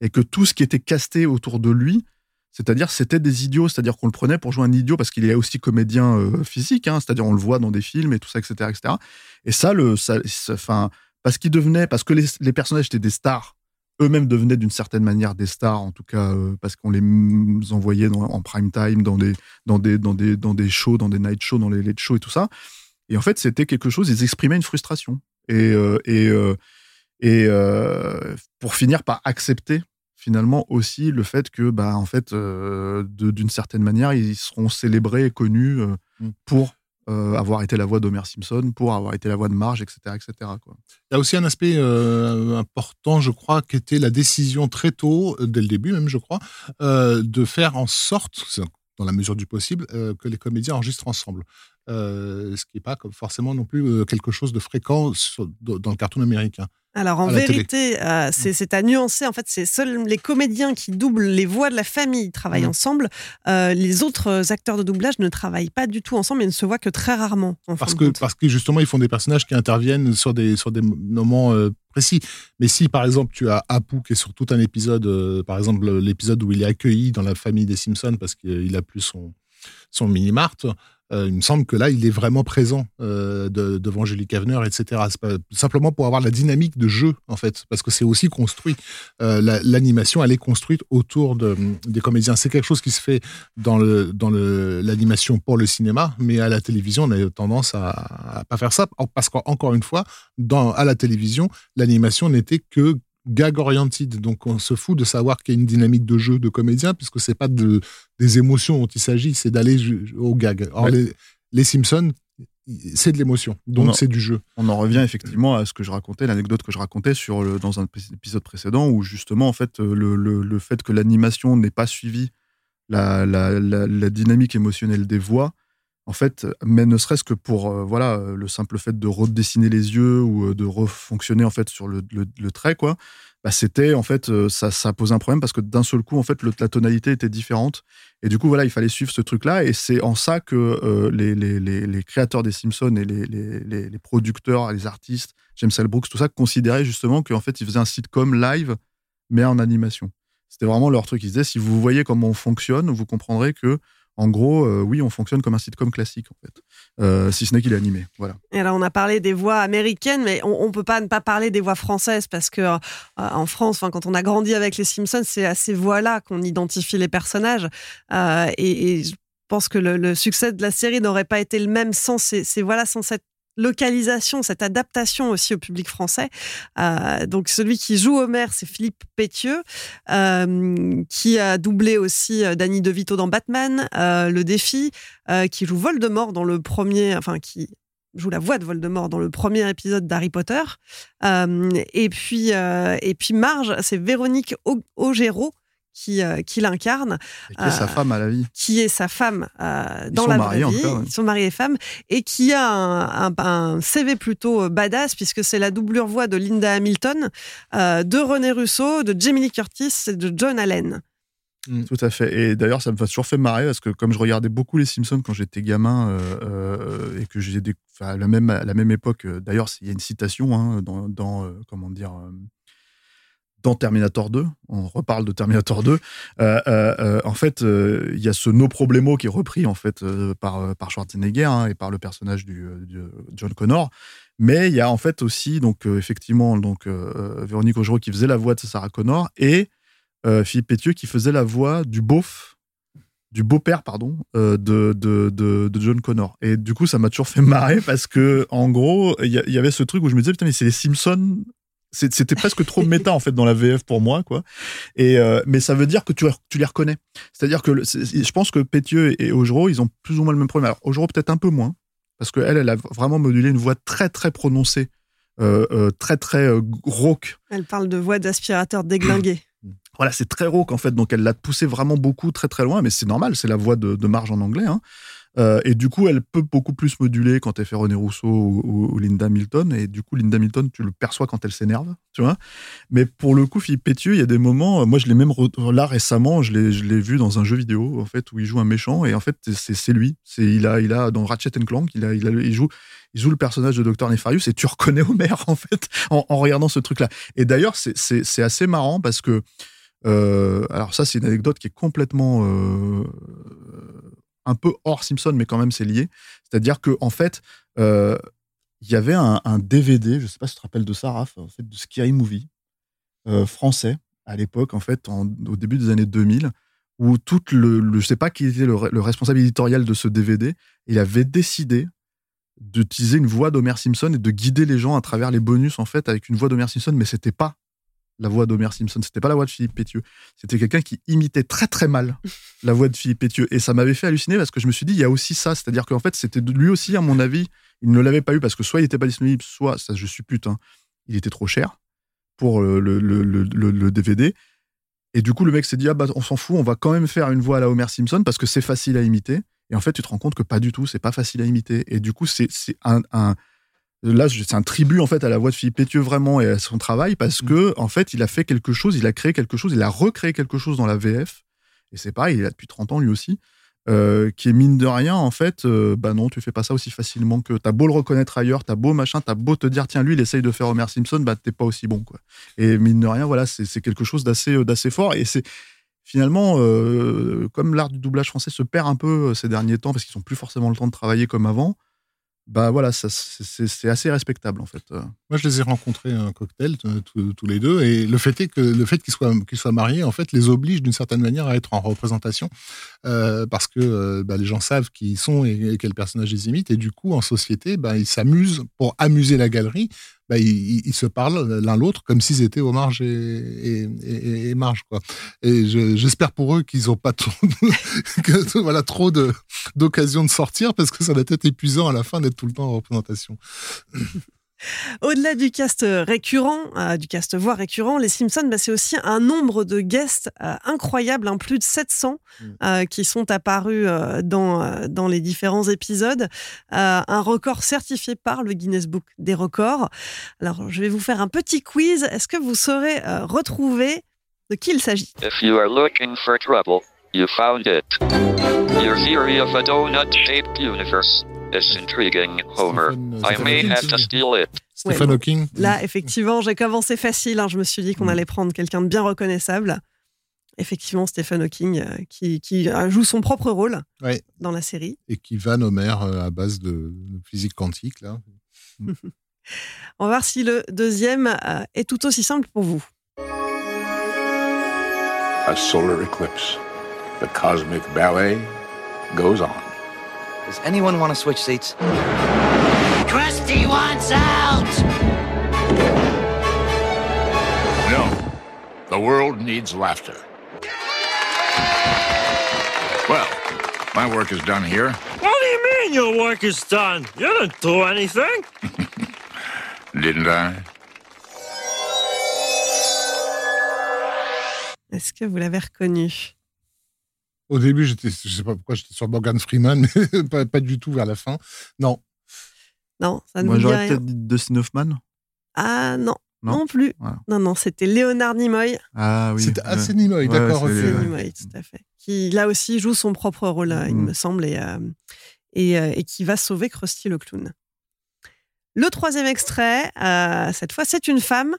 Et que tout ce qui était casté autour de lui, c'est-à-dire, c'était des idiots. C'est-à-dire qu'on le prenait pour jouer un idiot parce qu'il est aussi comédien euh, physique. hein. C'est-à-dire, on le voit dans des films et tout ça, etc. etc. Et ça, le, ça- enfin, parce qu'ils devenaient, parce que les, les personnages étaient des stars, eux-mêmes devenaient d'une certaine manière des stars, en tout cas euh, parce qu'on les envoyait dans- en prime time dans des, dans des, dans des, dans des shows, dans des night shows, dans les late shows et tout ça. Et en fait, c'était quelque chose. Ils exprimaient une frustration et euh, et euh, et pour finir par accepter finalement aussi le fait que bah en fait d'une certaine manière ils seront célébrés et connus Mm. pour euh, avoir été la voix d'Homer Simpson, pour avoir été la voix de Marge, etc., etc. Quoi. Il y a aussi un aspect euh, important, je crois, qui était la décision très tôt, euh, dès le début même, je crois, de faire en sorte, dans la mesure du possible, que les comédiens enregistrent ensemble. Ce qui n'est pas forcément non plus quelque chose de fréquent dans le cartoon américain. Alors en vérité, euh, c'est c'est à nuancer. En fait, c'est seuls les comédiens qui doublent les voix de la famille travaillent Mhm. ensemble. Euh, les autres acteurs de doublage ne travaillent pas du tout ensemble et ne se voient que très rarement. en Parce que, parce que justement, ils font des personnages qui interviennent sur des, sur des moments euh, précis. Mais si, par exemple, tu as Apu qui est sur tout un épisode, par exemple, l'épisode où il est accueilli dans la famille des Simpsons parce qu'il a plus son, son mini-mart, euh, il me semble que là, il est vraiment présent euh, de- devant Julie Kavner, etc. Simplement pour avoir la dynamique de jeu, en fait, parce que c'est aussi construit. Euh, la- L'animation, elle est construite autour de, des comédiens. C'est quelque chose qui se fait dans l'animation pour le cinéma, mais à la télévision, on a tendance à, à pas faire ça parce qu'encore une fois, à la télévision, l'animation n'était que gag oriented. Donc on se fout de savoir qu'il y a une dynamique de jeu de comédien puisque c'est pas de des émotions dont il s'agit, c'est d'aller au gag. Or Ouais. les, les Simpsons, c'est de l'émotion, donc c'est du jeu. On en revient effectivement à ce que je racontais, l'anecdote que je racontais sur le, dans un épisode précédent, où justement, en fait, le, le- le fait que l'animation n'ait pas suivi la, la- la- la dynamique émotionnelle des voix, en fait, mais ne serait-ce que pour euh, voilà euh, le simple fait de redessiner les yeux ou euh, de refonctionner en fait sur le, le- trait, quoi. Bah, c'était en fait ça, ça posait un problème parce que d'un seul coup en fait la tonalité était différente et du coup voilà il fallait suivre ce truc là et c'est en ça que les, les, les, créateurs des Simpsons et les producteurs les artistes James L. Brooks tout ça considéraient justement qu'en fait ils faisaient un sitcom live mais en animation c'était vraiment leur truc ils disaient si vous voyez comment on fonctionne vous comprendrez que en gros, euh, oui, on fonctionne comme un sitcom classique, en fait. Euh, si ce n'est qu'il est animé. Voilà. Et alors, on a parlé des voix américaines, mais on, on peut pas ne pas parler des voix françaises parce que euh, en France, quand on a grandi avec les Simpsons, c'est à ces voix-là qu'on identifie les personnages. Et, je pense que le, succès de la série n'aurait pas été le même sans ces voix-là, sans cette localisation, cette adaptation aussi au public français. Euh, donc celui qui joue Homer, c'est Philippe Pétieux, euh, qui a doublé aussi euh, Danny DeVito dans Batman, euh, Le Défi, euh, qui joue Voldemort dans le premier, enfin qui joue la voix de Voldemort dans le premier épisode d'Harry Potter. Euh, et puis et puis Marge, c'est Véronique Au- Augereau qui, euh, qui l'incarne qui est sa Euh, femme à la vie. qui est sa femme euh, dans sont la mariés, vraie vie. cas, ouais. Ils sont mariés et femmes et qui a un, un- un CV plutôt badass puisque c'est la doublure voix de Linda Hamilton, euh, de René Russo, de Jamie Lee Curtis et de John Allen. Tout à fait. Et d'ailleurs, ça me fait toujours fait marrer parce que comme je regardais beaucoup les Simpsons quand j'étais gamin euh, euh, et que j'ai des, enfin, à la même à la même époque. euh, D'ailleurs, il y a une citation hein, dans, dans, euh, comment dire. Euh, dans Terminator 2, on reparle de Terminator 2, euh, euh, en fait, il y a ce no problemo qui est repris en fait par, par Schwarzenegger hein, et par le personnage du, John Connor. Mais il y a en fait aussi, donc effectivement, donc Véronique Augereau qui faisait la voix de Sarah Connor et Philippe Pétieux qui faisait la voix du beauf du beau-père pardon de, de, de, John Connor et du coup ça m'a toujours fait marrer parce que en gros il y, avait ce truc où je me disais putain mais c'est les Simpsons c'était presque trop méta en fait dans la VF pour moi quoi. Et euh, mais ça veut dire que tu, tu les reconnais. C'est-à-dire que je pense que Pétieux et Augereau, ils ont plus ou moins le même problème. Alors Augereau peut-être un peu moins parce que elle, elle a vraiment modulé une voix très très prononcée, euh, euh, très très rauque. Elle parle de voix d'aspirateur déglingué. Voilà, c'est très rauque en fait, donc elle l'a poussé vraiment beaucoup, très très loin, mais c'est normal, c'est la voix de, de Marge en anglais. Hein. Euh, et du coup, elle peut beaucoup plus moduler quand elle fait René Rousseau ou, Linda Milton. Et du coup, Linda Milton, tu le perçois quand elle s'énerve, tu vois. Mais pour le coup, Philippe Pétieux, il y a des moments. Euh, moi, je l'ai même là récemment, je l'ai vu dans un jeu vidéo en fait où il joue un méchant. Et en fait, c'est lui. C'est il a il a dans Ratchet Clank, il a il, joue il joue le personnage de Dr Nefarius et tu reconnais Homer en fait en, regardant ce truc là. Et d'ailleurs, c'est assez marrant parce que euh, alors ça, c'est une anecdote qui est complètement un peu hors Simpson, mais quand même c'est lié. C'est-à-dire que en fait, euh, il y avait un, DVD, je sais pas si tu te rappelles de ça, Raph, fait, de Scary Movie euh, français à l'époque, en fait, au début des années 2000, où tout le, le je sais pas qui était le, responsable éditorial de ce DVD, il avait décidé d'utiliser une voix d'Homer Simpson et de guider les gens à travers les bonus en fait avec une voix d'Homer Simpson, mais c'était pas la voix d'Homer Simpson. C'était pas la voix de Philippe Pétieux. C'était quelqu'un qui imitait très très mal la voix de Philippe Pétieux. Et ça m'avait fait halluciner parce que je me suis dit, il y a aussi ça. C'est-à-dire qu'en fait, c'était lui aussi, à mon avis, il ne l'avait pas eu parce que soit il n'était pas disponible, soit, ça je suppute, hein, il était trop cher pour le, le, DVD. Et du coup, le mec s'est dit, ah bah, on s'en fout, on va quand même faire une voix à la Homer Simpson parce que c'est facile à imiter. Et en fait, tu te rends compte que pas du tout, c'est pas facile à imiter. Et du coup, c'est un, un Là, c'est un tribut en fait à la voix de Philippe Pétieux vraiment et à son travail parce mm. que en fait, il a fait quelque chose, il a créé quelque chose, il a recréé quelque chose dans la VF. Et c'est pareil, il est là depuis 30 ans lui aussi, euh, qui est mine de rien en fait. Euh, bah non, tu fais pas ça aussi facilement que. T'as beau le reconnaître ailleurs, t'as beau machin, t'as beau te dire tiens lui, il essaye de faire Homer Simpson, bah t'es pas aussi bon quoi. Et mine de rien, voilà, c'est quelque chose d'assez euh, d'assez fort et c'est finalement, comme l'art du doublage français se perd un peu ces derniers temps parce qu'ils n'ont plus forcément le temps de travailler comme avant, bah voilà, c'est assez respectable en fait. Euh. Moi, je les ai rencontrés un cocktail tous les deux, et le fait est que le fait qu'ils soient soient mariés en fait les oblige d'une certaine manière à être en représentation euh, parce que euh, bah, les gens savent qui ils sont et, quel personnage ils imitent, et du coup en société, bah, ils s'amusent pour amuser la galerie bah, ils, se parlent l'un l'autre comme s'ils étaient au marge et, et, marge quoi. Et j'espère pour eux qu'ils n'ont pas trop, voilà trop d'occasions de, sortir parce que ça doit être épuisant à la fin d'être tout le temps en représentation. Au-delà du cast récurrent, euh, du cast voix récurrent, les Simpsons, bah, c'est aussi un nombre de guests euh, incroyables, hein, plus de 700 mm. euh, qui sont apparus dans, dans les différents épisodes. un record certifié par le Guinness Book des records. Alors, je vais vous faire un petit quiz. Est-ce que vous saurez retrouver de qui il s'agit? If you are looking for trouble, you found it. Your theory of a donut-shaped universe is intriguing, Homer. I may have to steal it. Stephen Hawking. Là, effectivement, j'ai commencé facile. Hein. Je me suis dit qu'on mm. allait prendre quelqu'un de bien reconnaissable. Effectivement, Stephen Hawking, euh, qui, qui, joue son propre rôle dans la série. Et qui va Homer euh, à base de, physique quantique. Là. On va voir si le deuxième euh, est tout aussi simple pour vous. A solar eclipse. The cosmic ballet goes on. Does anyone want to switch seats? Krusty wants out! No. The world needs laughter. Well, my work is done here. What do you mean your work is done? You didn't do anything. Didn't I? Est-ce que vous l'avez reconnu Au début, j'étais, je sais pas pourquoi, j'étais sur Morgan Freeman, mais pas, du tout vers la fin. Non. Non, ça ne Moi, j'aurais peut-être dit Dustin Hoffman? Ah non, non, plus. Non, non, c'était Léonard Nimoy. Ah oui. C'était assez Nimoy, d'accord. C'est Nimoy, tout à fait. Qui là aussi joue son propre rôle, hein, il mm. me semble, et, euh, et, euh, et, qui va sauver Krusty le clown. Le troisième extrait, euh, cette fois, c'est une femme.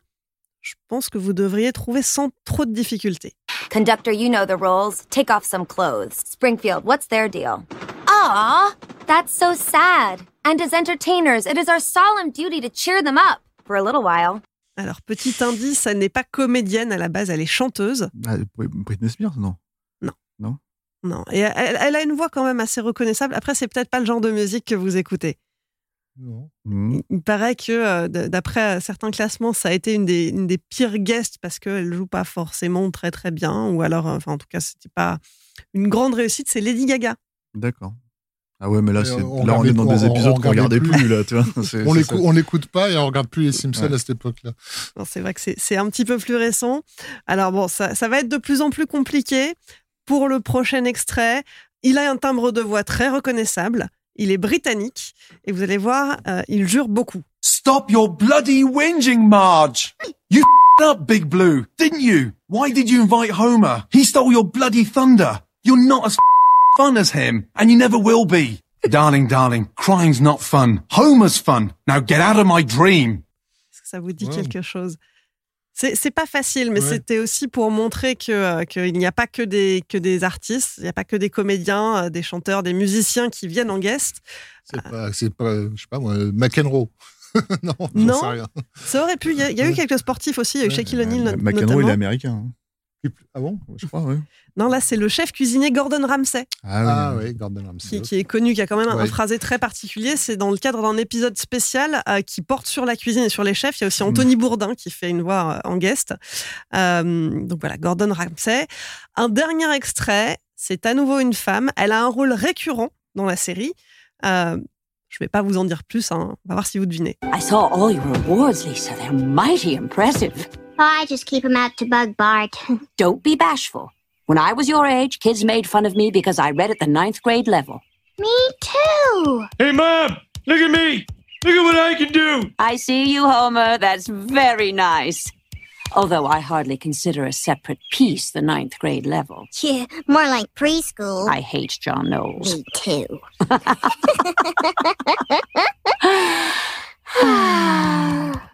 je pense que vous devriez trouver sans trop de difficultés. Conductor, you know the rules. Take off some clothes. Springfield, what's their deal? Aw, that's so sad. And as entertainers, it is our solemn duty to cheer them up for a little while. Alors, petit indice, elle n'est pas comédienne à la base, elle est chanteuse. Ah, Britney Spears, non Non. Non Non. Et elle, elle a une voix quand même assez reconnaissable. Après, c'est peut-être pas le genre de musique que vous écoutez. Non. Mmh. Il paraît que, euh, d'après certains classements, ça a été une des, une des pires guests parce qu'elle joue pas forcément très très bien, ou alors, euh, enfin, en tout cas, c'était pas une grande réussite. C'est Lady Gaga. D'accord. Ah ouais, mais là, c'est- on là on est dans des on- épisodes qu'on regardait regardait plus, plus. là, tu vois. C'est- On c'est l'écoute pas et on regarde plus les Simpsons Ouais. à cette époque-là. Non, C'est vrai que c'est c'est un petit peu plus récent. Alors bon, ça, ça va être de plus en plus compliqué. Pour le prochain extrait, il a un timbre de voix très reconnaissable. Il est britannique et vous allez voir, euh, il jure beaucoup. Stop your bloody whinging, Marge! You f***ed up, Big Blue, didn't you? Why did you invite Homer? He stole your bloody thunder. You're not as f- fun as him, and you never will be. darling, darling, crying's not fun. Homer's fun. Now get out of my dream. Est-ce que ça vous dit Wow. quelque chose? C'est c'est pas facile, mais Ouais. c'était aussi pour montrer que euh, qu'il n'y a pas que des que des artistes, il n'y a pas que des comédiens, euh, des chanteurs, des musiciens qui viennent en guest. C'est pas, c'est pas, je sais pas moi, McEnroe. non, Non. sais rien. Ça aurait pu. Il y a, il y a eu quelques sportifs aussi. Il y a eu Ouais. Shaquille O'Neal not- McEnroe, il notamment. est américain. hein. Ah bon? Je crois, ouais. Non, là c'est le chef cuisinier Gordon Ramsay. Ah oui. oui, Gordon Ramsay. qui, qui est connu, qui a quand même un- phrasé très particulier. C'est dans le cadre d'un épisode spécial euh, qui porte sur la cuisine et sur les chefs. Il y a aussi Mm. Anthony Bourdin qui fait une voix euh, en guest. Euh, donc voilà, Gordon Ramsay. Un dernier extrait, c'est à nouveau une femme. Elle a un rôle récurrent dans la série. Euh, je vais pas vous en dire plus, hein. on va voir si vous devinez. I saw all your awards, Lisa. They're mighty impressive. I just keep him out to bug Bart. Don't be bashful. When I was your age, kids made fun of me because I read at the ninth grade level. Me too. Hey, Mom! Look at me! Look at what I can do! I see you, Homer. That's very nice. Although I hardly consider a separate piece the ninth grade level. Yeah, more like preschool. I hate John Knowles. Me too.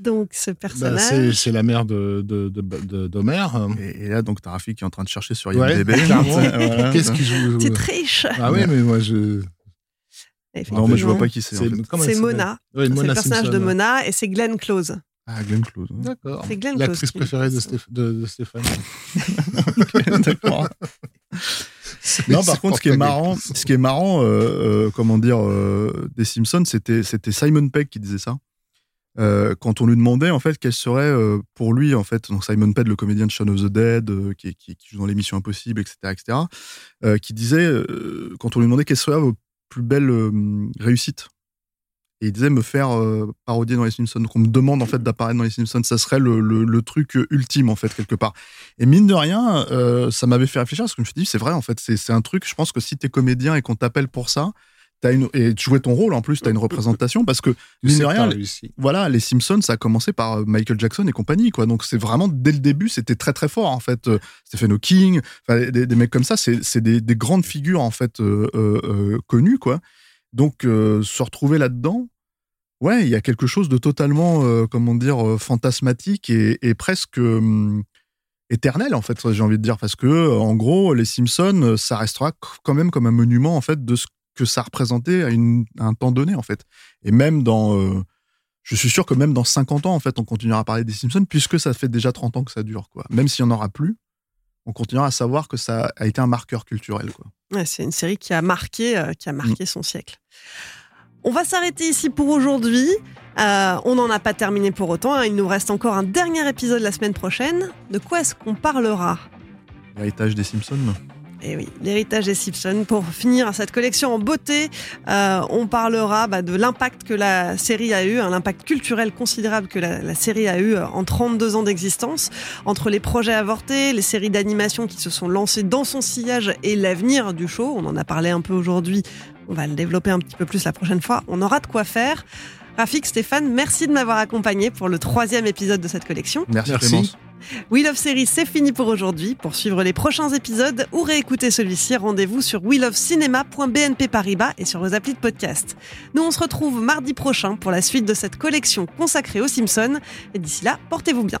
Donc ce Bah, personnage. c'est, c'est la mère de, de, de. Et, et là, donc, t'as Rafik qui est en train de chercher sur Ouais, IMDb. Voilà. Qu'est-ce qu'il joue Petite triche. Ah oui, mais moi je. Non, mais je vois pas qui c'est. en fait. C'est Mona. Ouais, c'est le personnage Simpson, de ouais. Mona et c'est Glenn Close. Ah, Glenn Close. ouais. D'accord. C'est Glenn L'actrice Close qui- préférée de, Stéph- de, de Stéphane. D'accord. Non, par contre, ce qui est marrant, ce qui est marrant, euh, euh, comment dire, euh, des Simpsons, c'était c'était Simon Pegg qui disait ça. Euh, quand on lui demandait en fait quel serait euh, pour lui en fait donc Simon Pegg le comédien de Shaun of the Dead euh, qui, joue dans l'émission Impossible etc etc qui disait quand on lui demandait quelle serait vos plus belles réussites et il disait me faire parodier dans les Simpsons. Donc on me demande en fait d'apparaître dans les Simpsons. Ça serait le, le- truc ultime en fait quelque part. Et mine de rien ça m'avait fait réfléchir parce que je me suis dit c'est vrai en fait c'est un truc je pense que si t'es comédien et qu'on t'appelle pour ça T'as une, et tu jouais ton rôle en plus, tu as une représentation parce que, mine rien, voilà, les Simpsons, ça a commencé par euh, Michael Jackson et compagnie, quoi. Donc c'est vraiment, dès le début, c'était très très fort, en fait. Euh, Stephen Hawking, des, des mecs comme ça, c'est des, des grandes figures, en fait, euh, connues, quoi. Donc euh, se retrouver là-dedans, ouais, il y a quelque chose de totalement, comment dire, fantasmatique et, et presque hum, éternel, en fait, j'ai envie de dire, parce que, en gros, les Simpsons, ça restera quand même comme un monument, en fait, de ce que ça représentait à, une- à un temps donné, en fait. Et même dans. euh, je suis sûr que même dans 50 ans, en fait, on continuera à parler des Simpsons, puisque ça fait déjà 30 ans que ça dure, quoi. Même s'il n'y en aura plus, on continuera à savoir que ça a été un marqueur culturel, quoi. Ouais, c'est une série qui a marqué, euh, qui a marqué son siècle. On va s'arrêter ici pour aujourd'hui. Euh, on n'en a pas terminé pour autant. hein. Il nous reste encore un dernier épisode la semaine prochaine. De quoi est-ce qu'on parlera? L'héritage des Simpsons. Eh oui, l'héritage des Simpsons. Pour finir cette collection en beauté, euh, on parlera bah, de l'impact que la série a eu, hein, l'impact culturel considérable que la, la série a eu euh, en 32 ans d'existence, entre les projets avortés, les séries d'animation qui se sont lancées dans son sillage et l'avenir du show. On en a parlé un peu aujourd'hui. On va le développer un petit peu plus la prochaine fois. On aura de quoi faire. Rafik, Stéphane, merci de m'avoir accompagné pour le troisième épisode de cette collection. Merci, Merci. Wheel of Series, c'est fini pour aujourd'hui. Pour suivre les prochains épisodes ou réécouter celui-ci, rendez-vous sur wheelofcinema.bnp Paribas et sur vos applis de podcast. Nous, on se retrouve mardi prochain pour la suite de cette collection consacrée aux Simpsons. Et d'ici là, portez-vous bien.